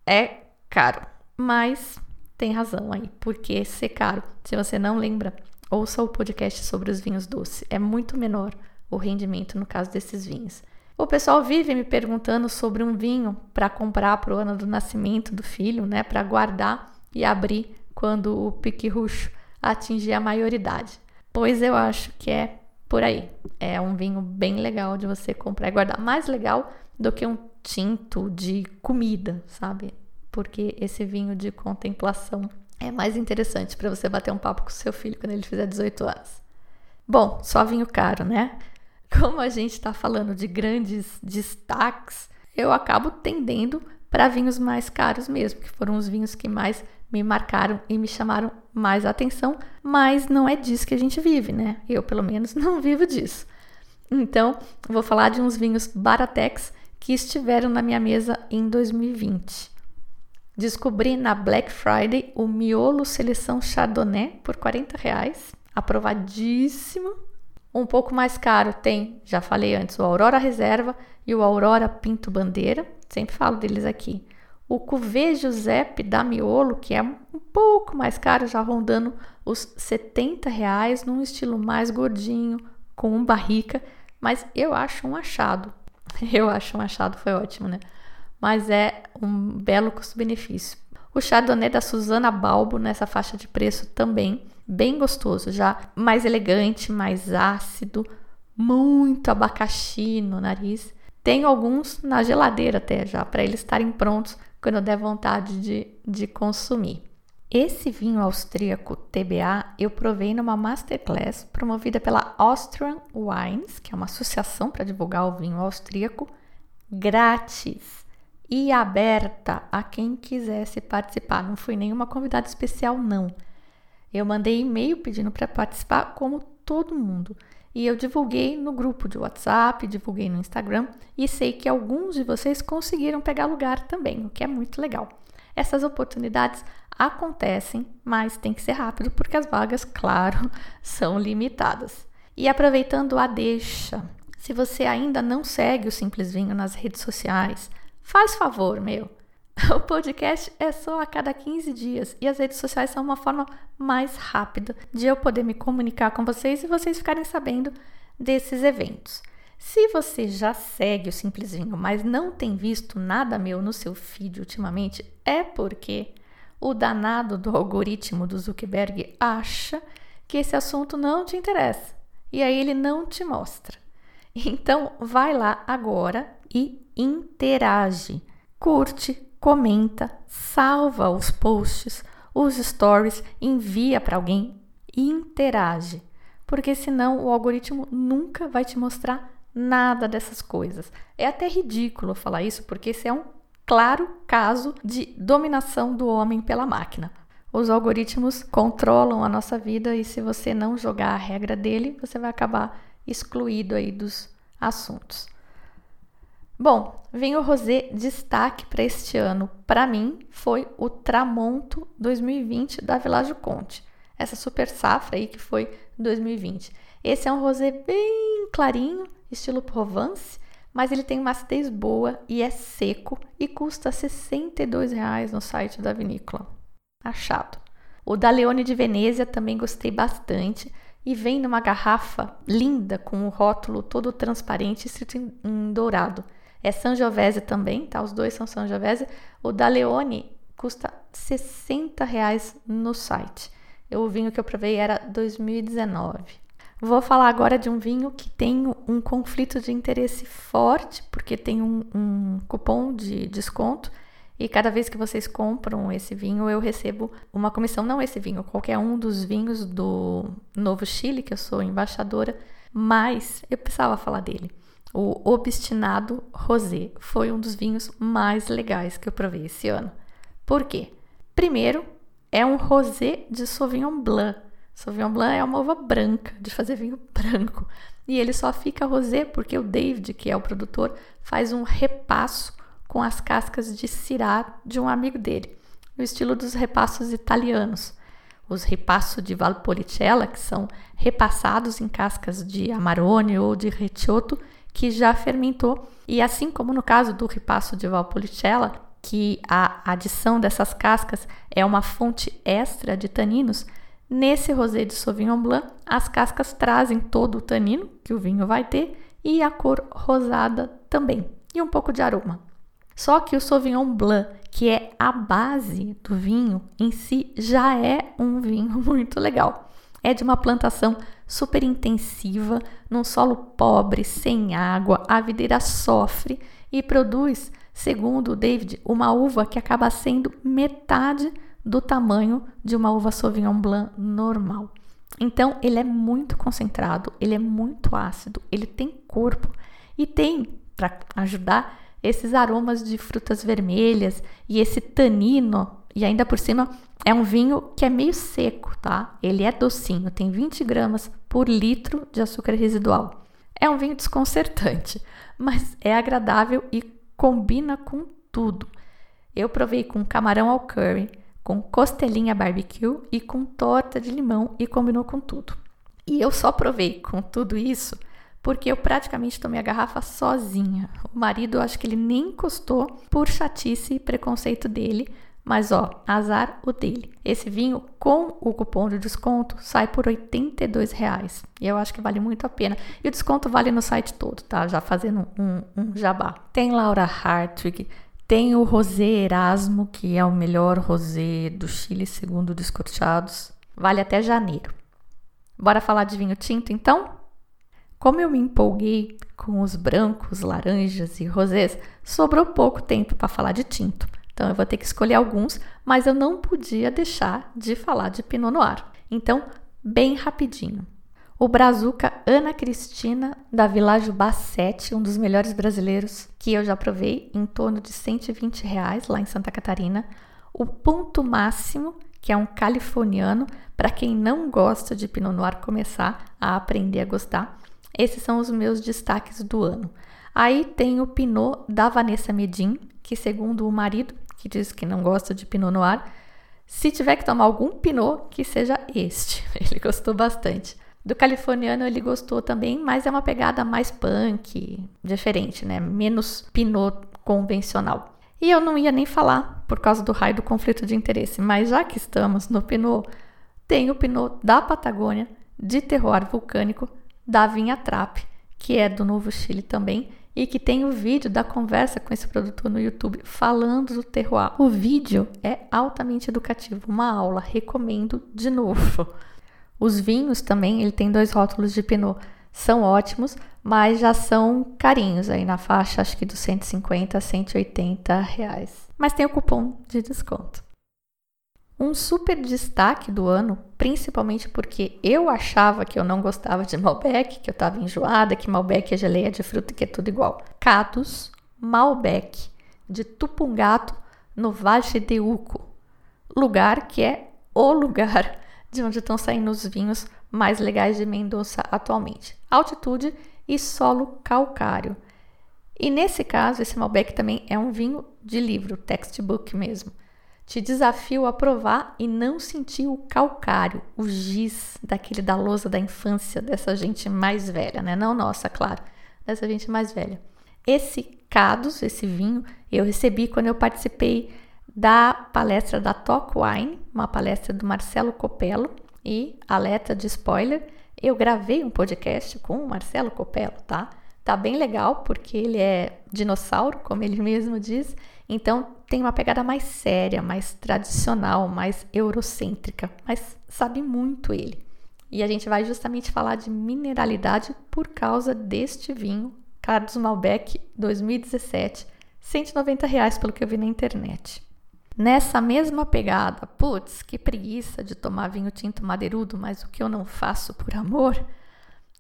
É caro, mas tem razão aí, porque ser caro, se você não lembra, ouça o podcast sobre os vinhos doces, é muito menor o rendimento no caso desses vinhos. O pessoal vive me perguntando sobre um vinho para comprar para o ano do nascimento do filho, né, para guardar e abrir quando o pique ruxo atingir a maioridade. Pois eu acho que é por aí. É um vinho bem legal de você comprar e guardar. Mais legal do que um tinto de comida, sabe? Porque esse vinho de contemplação é mais interessante para você bater um papo com seu filho quando ele fizer 18 anos. Bom, só vinho caro, né? Como a gente está falando de grandes destaques, eu acabo tendendo para vinhos mais caros mesmo, que foram os vinhos que mais me marcaram e me chamaram mais atenção, mas não é disso que a gente vive, né? Eu, pelo menos, não vivo disso. Então, vou falar de uns vinhos Baratex que estiveram na minha mesa em 2020. Descobri na Black Friday o Miolo Seleção Chardonnay por 40 reais, aprovadíssimo. Um pouco mais caro tem, já falei antes, o Aurora Reserva e o Aurora Pinto Bandeira, sempre falo deles aqui. O Cuvée Giuseppe da Miolo, que é um pouco mais caro, já rondando os 70 reais, num estilo mais gordinho, com um barrica, mas eu acho um achado. Eu acho um achado, foi ótimo, né? Mas é um belo custo-benefício. O Chardonnay da Susana Balbo, nessa faixa de preço também, bem gostoso, já mais elegante, mais ácido, muito abacaxi no nariz. Tem alguns na geladeira até já, para eles estarem prontos quando eu der vontade de, de consumir. Esse vinho austríaco TBA eu provei numa masterclass promovida pela Austrian Wines, que é uma associação para divulgar o vinho austríaco, grátis e aberta a quem quisesse participar. Não fui nenhuma convidada especial, não. Eu mandei e-mail pedindo para participar, como todo mundo. E eu divulguei no grupo de WhatsApp, divulguei no Instagram e sei que alguns de vocês conseguiram pegar lugar também, o que é muito legal. Essas oportunidades acontecem, mas tem que ser rápido porque as vagas, claro, são limitadas. E aproveitando a deixa, se você ainda não segue o Simples Vinho nas redes sociais, faz favor, meu. O podcast é só a cada 15 dias e as redes sociais são uma forma mais rápida de eu poder me comunicar com vocês e vocês ficarem sabendo desses eventos. Se você já segue o Simplesinho, mas não tem visto nada meu no seu feed ultimamente, é porque o danado do algoritmo do Zuckerberg acha que esse assunto não te interessa e aí ele não te mostra. Então, vai lá agora e interage. Curte, comenta, salva os posts, os stories, envia para alguém e interage. Porque senão o algoritmo nunca vai te mostrar nada dessas coisas. É até ridículo falar isso, porque esse é um claro caso de dominação do homem pela máquina. Os algoritmos controlam a nossa vida e se você não jogar a regra dele, você vai acabar excluído aí dos assuntos. Bom, vinho rosé destaque para este ano, para mim, foi o Tramonto 2020 da Village Conte. Essa super safra aí que foi 2020. Esse é um rosé bem clarinho, estilo Provence, mas ele tem uma acidez boa e é seco e custa R$ 62,00 no site da vinícola. Achado. O da Leone de Venezia também gostei bastante e vem numa garrafa linda com o rótulo todo transparente escrito em dourado. É Sangiovese também, tá? Os dois são Sangiovese. O da Leone custa 60 reais no site. O vinho que eu provei era 2019. Vou falar agora de um vinho que tem um conflito de interesse forte, porque tem um, um cupom de desconto e cada vez que vocês compram esse vinho, eu recebo uma comissão, não esse vinho, qualquer um dos vinhos do Novo Chile, que eu sou embaixadora, mas eu precisava falar dele. O Obstinado Rosé foi um dos vinhos mais legais que eu provei esse ano. Por quê? Primeiro, é um rosé de Sauvignon Blanc. Sauvignon Blanc é uma uva branca, de fazer vinho branco. E ele só fica rosé porque o David, que é o produtor, faz um repasso com as cascas de cirá de um amigo dele, no estilo dos repassos italianos. Os repassos de Valpolicella, que são repassados em cascas de Amarone ou de Recioto, que já fermentou. E assim como no caso do repasso de Valpolicella, que a adição dessas cascas é uma fonte extra de taninos, nesse rosé de Sauvignon Blanc, as cascas trazem todo o tanino que o vinho vai ter e a cor rosada também, e um pouco de aroma. Só que o Sauvignon Blanc, que é a base do vinho em si, já é um vinho muito legal. É de uma plantação super intensiva, num solo pobre, sem água, a videira sofre e produz, segundo o David, uma uva que acaba sendo metade do tamanho de uma uva Sauvignon Blanc normal. Então, ele é muito concentrado, ele é muito ácido, ele tem corpo e tem, para ajudar, esses aromas de frutas vermelhas e esse tanino. E ainda por cima é um vinho que é meio seco, tá? Ele é docinho, tem 20 gramas por litro de açúcar residual. É um vinho desconcertante, mas é agradável e combina com tudo. Eu provei com camarão ao curry, com costelinha barbecue e com torta de limão e combinou com tudo. E eu só provei com tudo isso porque eu praticamente tomei a garrafa sozinha. O marido, acho que ele nem encostou por chatice e preconceito dele, mas ó, azar o dele. Esse vinho com o cupom de desconto sai por R$ reais. E eu acho que vale muito a pena. E o desconto vale no site todo, tá? Já fazendo um, um jabá. Tem Laura Hartwig, tem o Rosé Erasmo, que é o melhor rosé do Chile, segundo Descorteados. Vale até janeiro. Bora falar de vinho tinto então? Como eu me empolguei com os brancos, laranjas e rosés, sobrou pouco tempo para falar de tinto. Então eu vou ter que escolher alguns, mas eu não podia deixar de falar de Pinot Noir. Então, bem rapidinho. O Brazuca Ana Cristina da Világio Bassete, um dos melhores brasileiros que eu já provei, em torno de 120 reais lá em Santa Catarina. O Ponto Máximo, que é um californiano, para quem não gosta de Pinot Noir começar a aprender a gostar. Esses são os meus destaques do ano. Aí tem o Pinot da Vanessa Medin, que segundo o marido, que diz que não gosta de Pinot Noir, Se tiver que tomar algum pinot, que seja este. Ele gostou bastante. Do californiano ele gostou também, mas é uma pegada mais punk, diferente, né? Menos pinot convencional. E eu não ia nem falar por causa do raio do conflito de interesse, mas já que estamos no pinot, tem o pinot da Patagônia, de terroir vulcânico, da vinha Trap, que é do Novo Chile também, e que tem o vídeo da conversa com esse produtor no YouTube falando do terroir. O vídeo é altamente educativo, uma aula, recomendo de novo. Os vinhos também, ele tem dois rótulos de Pinot, são ótimos, mas já são carinhos aí na faixa, acho que dos 150 a 180 reais. Mas tem o cupom de desconto. Um super destaque do ano, principalmente porque eu achava que eu não gostava de Malbec, que eu estava enjoada, que Malbec é geleia de fruta, que é tudo igual. Cados Malbec, de Tupungato, no Vale de Uco, lugar que é o lugar de onde estão saindo os vinhos mais legais de Mendoza atualmente. Altitude e solo calcário. E nesse caso, esse Malbec também é um vinho de livro, textbook mesmo. Te desafio a provar e não sentir o calcário, o giz daquele da lousa da infância dessa gente mais velha, né? Não nossa, claro, dessa gente mais velha. Esse Cados, esse vinho, eu recebi quando eu participei da palestra da Talk Wine, uma palestra do Marcelo Copello, e alerta de spoiler, eu gravei um podcast com o Marcelo Copello, tá? Tá bem legal porque ele é dinossauro, como ele mesmo diz, então tem uma pegada mais séria, mais tradicional, mais eurocêntrica, mas sabe muito ele. E a gente vai justamente falar de mineralidade por causa deste vinho, Carlos Malbec 2017, 190 reais pelo que eu vi na internet. Nessa mesma pegada, putz, que preguiça de tomar vinho tinto madeirudo, mas o que eu não faço por amor,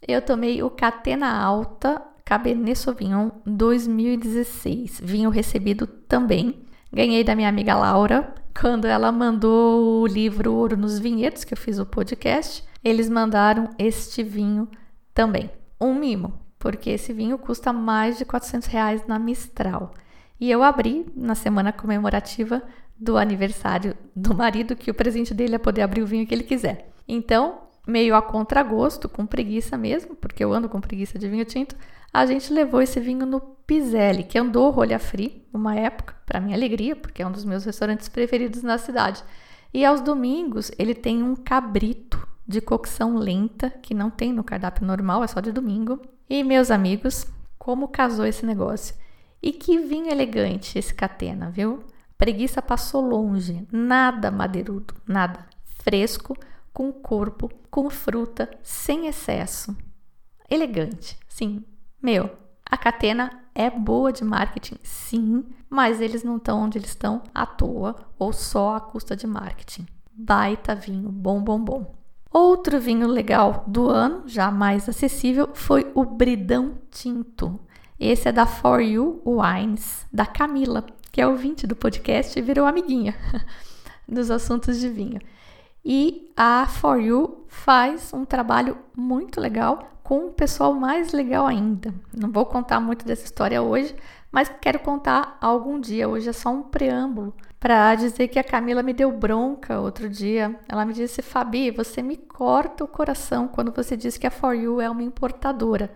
eu tomei o Catena Alta Cabernet Sauvignon 2016, vinho recebido também. Ganhei da minha amiga Laura quando ela mandou o livro Ouro nos Vinhedos, que eu fiz o podcast. Eles mandaram este vinho também. Um mimo, porque esse vinho custa mais de 400 reais na Mistral. E eu abri na semana comemorativa do aniversário do marido que o presente dele é poder abrir o vinho que ele quiser. Então, meio a contragosto, com preguiça mesmo, porque eu ando com preguiça de vinho tinto, a gente levou esse vinho no Pizelli, que andou rolha free uma época, para minha alegria, porque é um dos meus restaurantes preferidos na cidade. E aos domingos ele tem um cabrito de cocção lenta, que não tem no cardápio normal, é só de domingo. E meus amigos, como casou esse negócio? E que vinho elegante esse Catena, viu? Preguiça passou longe, nada madeirudo, nada. Fresco, com corpo, com fruta, sem excesso. Elegante, sim. Meu, a Catena é boa de marketing, sim, mas eles não estão onde eles estão à toa ou só à custa de marketing. Baita vinho, bom, bom, bom. Outro vinho legal do ano, já mais acessível, foi o Bridão Tinto. Esse é da For You Wines, da Camila que é ouvinte do podcast e virou amiguinha dos assuntos de vinho. E a For You faz um trabalho muito legal com um pessoal mais legal ainda. Não vou contar muito dessa história hoje, mas quero contar algum dia. Hoje é só um preâmbulo para dizer que a Camila me deu bronca outro dia. Ela me disse: Fabi, você me corta o coração quando você diz que a For You é uma importadora.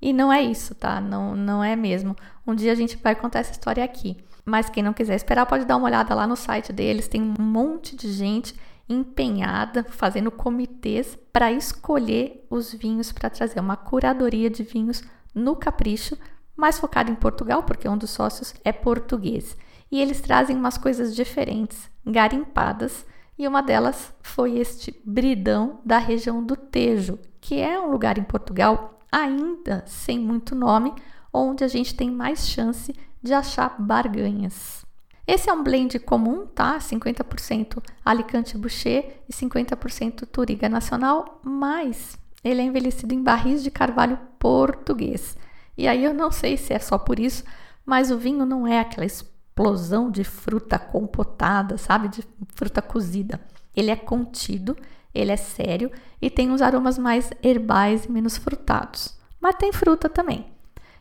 E não é isso, tá? Não, não é mesmo. Um dia a gente vai contar essa história aqui. Mas quem não quiser esperar pode dar uma olhada lá no site deles, tem um monte de gente empenhada fazendo comitês para escolher os vinhos para trazer uma curadoria de vinhos no Capricho, mais focado em Portugal, porque um dos sócios é português. E eles trazem umas coisas diferentes, garimpadas, e uma delas foi este bridão da região do Tejo, que é um lugar em Portugal ainda sem muito nome, onde a gente tem mais chance de achar barganhas. Esse é um blend comum, tá? 50% Alicante Boucher e 50% Turiga Nacional, mas ele é envelhecido em barris de carvalho português. E aí eu não sei se é só por isso, mas o vinho não é aquela explosão de fruta compotada, sabe? De fruta cozida. Ele é contido, ele é sério e tem uns aromas mais herbais e menos frutados. Mas tem fruta também.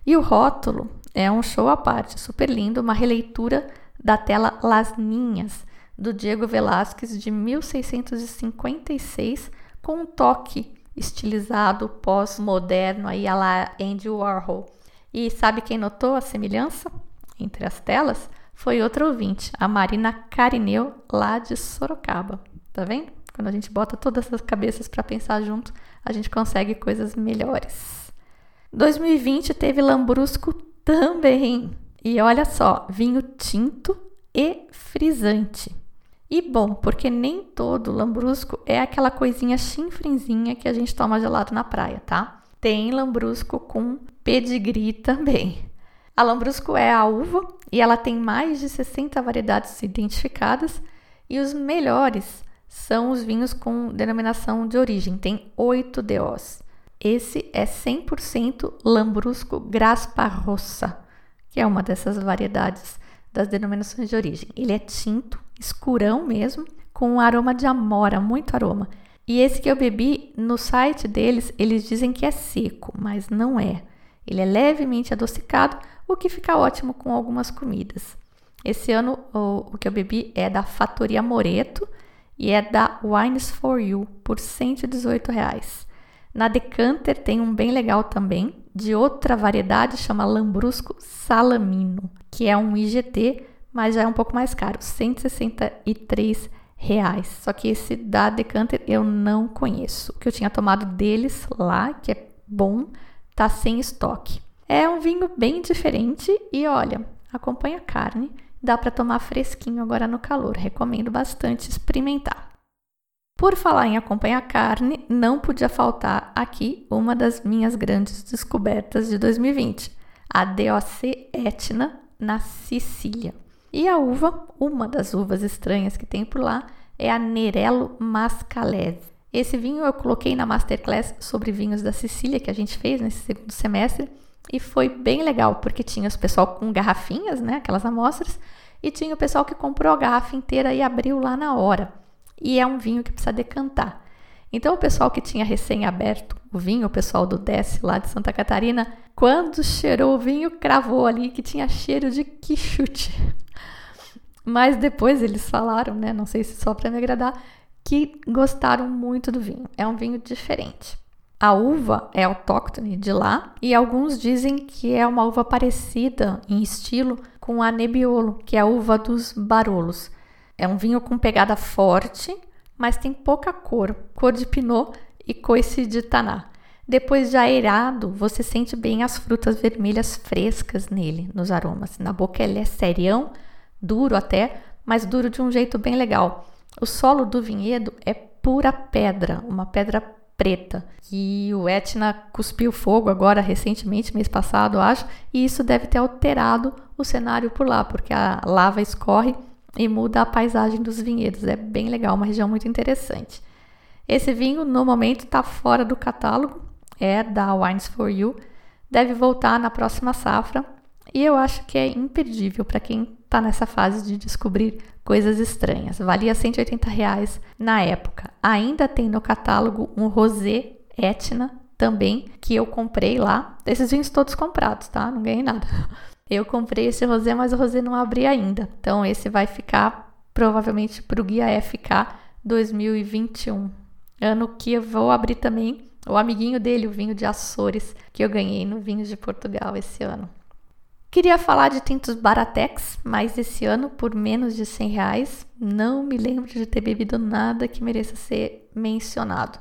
E o rótulo é um show à parte, super lindo, uma releitura da tela Las Ninhas, do Diego Velázquez de 1656, com um toque estilizado pós-moderno aí a lá Andy Warhol. E sabe quem notou a semelhança entre as telas? Foi outra ouvinte, a Marina Carineu, lá de Sorocaba. Tá vendo? Quando a gente bota todas as cabeças para pensar junto, a gente consegue coisas melhores. 2020 teve Lambrusco também. E olha só, vinho tinto e frisante. E bom, porque nem todo lambrusco é aquela coisinha chinfrinzinha que a gente toma gelado na praia, tá? Tem lambrusco com pedigree também. A lambrusco é a uva e ela tem mais de 60 variedades identificadas e os melhores são os vinhos com denominação de origem, tem 8 DOs. Esse é 100% lambrusco graspa rossa, que é uma dessas variedades das denominações de origem. Ele é tinto, escurão mesmo, com um aroma de amora, muito aroma. E esse que eu bebi, no site deles, eles dizem que é seco, mas não é. Ele é levemente adocicado, o que fica ótimo com algumas comidas. Esse ano o, o que eu bebi é da Fatoria Moreto e é da Wines for You por 118 reais. Na Decanter tem um bem legal também, de outra variedade, chama Lambrusco Salamino, que é um IGT, mas já é um pouco mais caro, 163 reais. Só que esse da Decanter eu não conheço. O que eu tinha tomado deles lá, que é bom, tá sem estoque. É um vinho bem diferente e olha, acompanha a carne, dá para tomar fresquinho agora no calor. Recomendo bastante experimentar. Por falar em acompanhar carne, não podia faltar aqui uma das minhas grandes descobertas de 2020, a DOC Etna na Sicília. E a uva, uma das uvas estranhas que tem por lá, é a Nerello Mascalese. Esse vinho eu coloquei na masterclass sobre vinhos da Sicília que a gente fez nesse segundo semestre e foi bem legal porque tinha o pessoal com garrafinhas, né, aquelas amostras, e tinha o pessoal que comprou a garrafa inteira e abriu lá na hora. E é um vinho que precisa decantar. Então o pessoal que tinha recém aberto o vinho, o pessoal do Desce lá de Santa Catarina, quando cheirou o vinho, cravou ali que tinha cheiro de quichute. Mas depois eles falaram, né, não sei se só para me agradar, que gostaram muito do vinho. É um vinho diferente. A uva é autóctone de lá e alguns dizem que é uma uva parecida em estilo com a Nebbiolo, que é a uva dos Barolos. É um vinho com pegada forte, mas tem pouca cor, cor de pinot e coice de taná. Depois de aerado, você sente bem as frutas vermelhas frescas nele, nos aromas. Na boca ele é serião, duro até, mas duro de um jeito bem legal. O solo do vinhedo é pura pedra, uma pedra preta. E o Etna cuspiu fogo agora recentemente, mês passado, acho, e isso deve ter alterado o cenário por lá, porque a lava escorre e muda a paisagem dos vinhedos. É bem legal, uma região muito interessante. Esse vinho, no momento, está fora do catálogo, é da Wines for You, deve voltar na próxima safra e eu acho que é imperdível para quem está nessa fase de descobrir coisas estranhas. Valia 180 reais na época. Ainda tem no catálogo um rosé Etna também, que eu comprei lá. Esses vinhos todos comprados, tá? Não ganhei nada. Eu comprei esse rosé, mas o rosé não abri ainda. Então esse vai ficar provavelmente para o Guia FK 2021. Ano que eu vou abrir também o amiguinho dele, o vinho de Açores, que eu ganhei no Vinhos de Portugal esse ano. Queria falar de tintos Baratex, mas esse ano, por menos de 100 reais, não me lembro de ter bebido nada que mereça ser mencionado.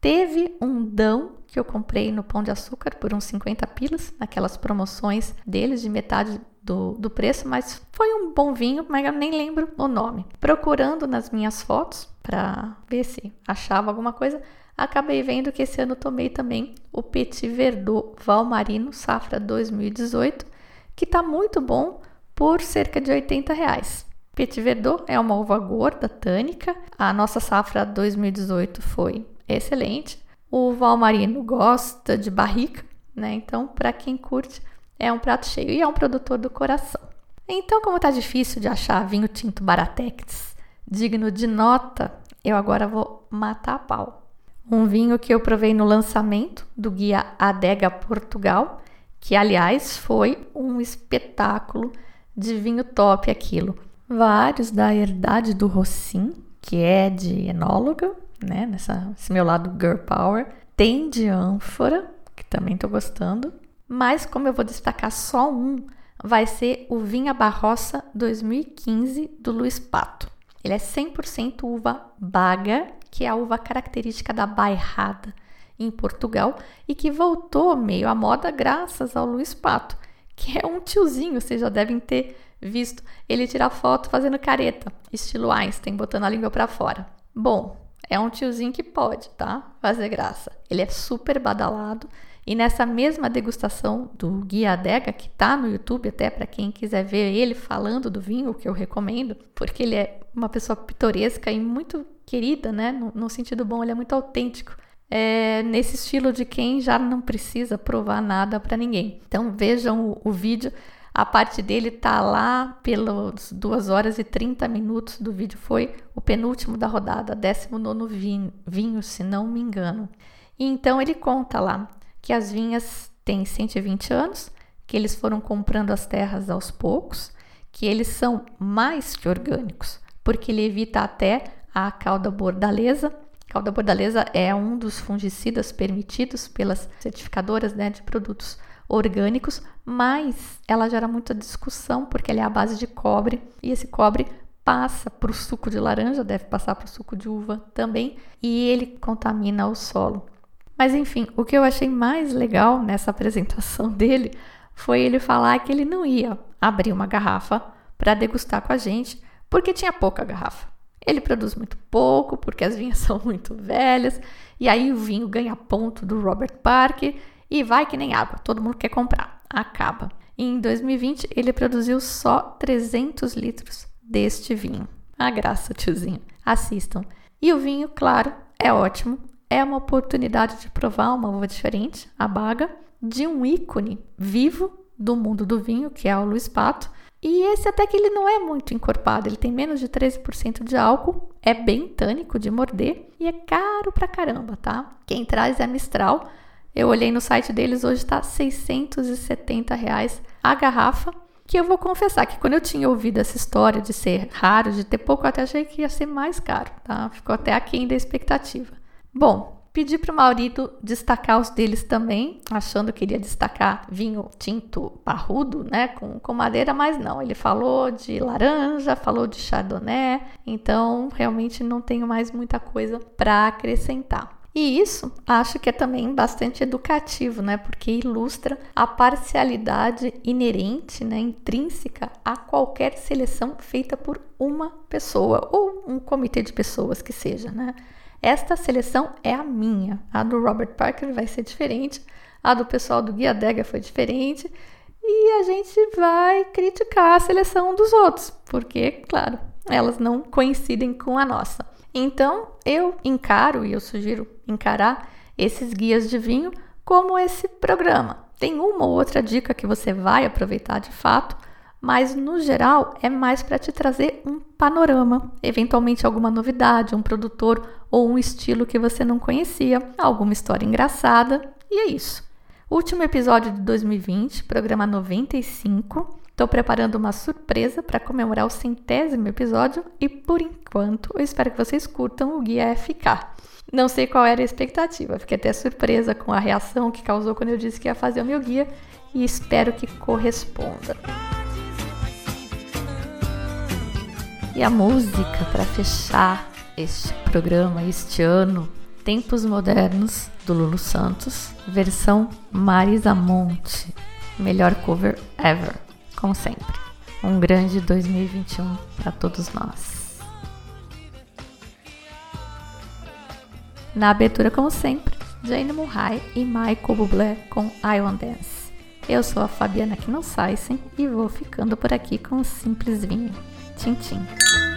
Teve um Dão que eu comprei no Pão de Açúcar por uns 50 pilas, naquelas promoções deles de metade do, do preço, mas foi um bom vinho, mas eu nem lembro o nome. Procurando nas minhas fotos para ver se achava alguma coisa, acabei vendo que esse ano tomei também o Petit Verdot Valmarino Safra 2018 que está muito bom por cerca de 80 reais. Petit Verdot é uma uva gorda, tânica. A nossa safra 2018 foi excelente. O Valmarino gosta de barrica, né? Então, para quem curte, é um prato cheio e é um produtor do coração. Então, como tá difícil de achar vinho tinto Baratex digno de nota, eu agora vou matar a pau. Um vinho que eu provei no lançamento do guia Adega Portugal que aliás foi um espetáculo de vinho top aquilo. vários da herdade do Rossim, que é de enóloga, né? Nessa, esse meu lado girl power. Tem de ânfora, que também tô gostando. Mas como eu vou destacar só um, vai ser o Vinha Barroça 2015 do Luiz Pato. Ele é 100% uva baga, que é a uva característica da bairrada em Portugal e que voltou meio à moda graças ao Luiz Pato, que é um tiozinho, vocês já devem ter visto ele tirar foto fazendo careta, estilo Einstein, botando a língua para fora. Bom, é um tiozinho que pode, tá? Fazer graça. Ele é super badalado e nessa mesma degustação do Guia Adega, que tá no YouTube até para quem quiser ver ele falando do vinho, que eu recomendo, porque ele é uma pessoa pitoresca e muito querida, né? No, no sentido bom, ele é muito autêntico. É, nesse estilo de quem já não precisa provar nada para ninguém. Então vejam o, o vídeo a parte dele tá lá pelas 2 horas e 30 minutos do vídeo. Foi o penúltimo da rodada, 19 vinho, vinho, se não me engano. E então ele conta lá que as vinhas têm 120 anos, que eles foram comprando as terras aos poucos, que eles são mais que orgânicos, porque ele evita até a cauda bordaleza. Cauda bordaleza é um dos fungicidas permitidos pelas certificadoras né, de produtos orgânicos, mas ela gera muita discussão porque ela é a base de cobre e esse cobre passa para o suco de laranja, deve passar para o suco de uva também, e ele contamina o solo. Mas enfim, o que eu achei mais legal nessa apresentação dele foi ele falar que ele não ia abrir uma garrafa para degustar com a gente, porque tinha pouca garrafa. Ele produz muito pouco, porque as vinhas são muito velhas, e aí o vinho ganha ponto do Robert Parker e vai que nem água, todo mundo quer comprar. Acaba. Em 2020, ele produziu só 300 litros deste vinho. A graça, tiozinho. Assistam. E o vinho, claro, é ótimo. É uma oportunidade de provar uma uva diferente, a baga, de um ícone vivo do mundo do vinho, que é o Luiz Pato. E esse até que ele não é muito encorpado, ele tem menos de 13% de álcool, é bem tânico de morder e é caro pra caramba, tá? Quem traz é Mistral, eu olhei no site deles, hoje está 670 reais a garrafa. Que eu vou confessar que quando eu tinha ouvido essa história de ser raro, de ter pouco, eu até achei que ia ser mais caro, tá? Ficou até aquém da expectativa. Bom, pedi para o Maurito destacar os deles também, achando que ele ia destacar vinho tinto parrudo, né, com, com madeira, mas não. Ele falou de laranja, falou de chardonnay, então realmente não tenho mais muita coisa para acrescentar. E isso acho que é também bastante educativo, né? Porque ilustra a parcialidade inerente, né, intrínseca a qualquer seleção feita por uma pessoa ou um comitê de pessoas que seja, né? Esta seleção é a minha. A do Robert Parker vai ser diferente, a do pessoal do Guia Dega foi diferente, e a gente vai criticar a seleção dos outros, porque, claro, elas não coincidem com a nossa. Então, eu encaro e eu sugiro encarar esses guias de vinho como esse programa. Tem uma ou outra dica que você vai aproveitar de fato, mas no geral é mais para te trazer um panorama, eventualmente alguma novidade, um produtor ou um estilo que você não conhecia, alguma história engraçada, e é isso. Último episódio de 2020, programa 95. Estou preparando uma surpresa para comemorar o centésimo episódio e, por enquanto, eu espero que vocês curtam o Guia FK. Não sei qual era a expectativa, fiquei até surpresa com a reação que causou quando eu disse que ia fazer o meu guia e espero que corresponda. E a música para fechar este programa, este ano, Tempos Modernos, do Lulu Santos, versão Marisa Monte, melhor cover ever como sempre. Um grande 2021 para todos nós. Na abertura, como sempre, Jane Murray e Michael Bublé com I Want Dance. Eu sou a Fabiana Knossaisen e vou ficando por aqui com um simples vinho. Tchim, tchim.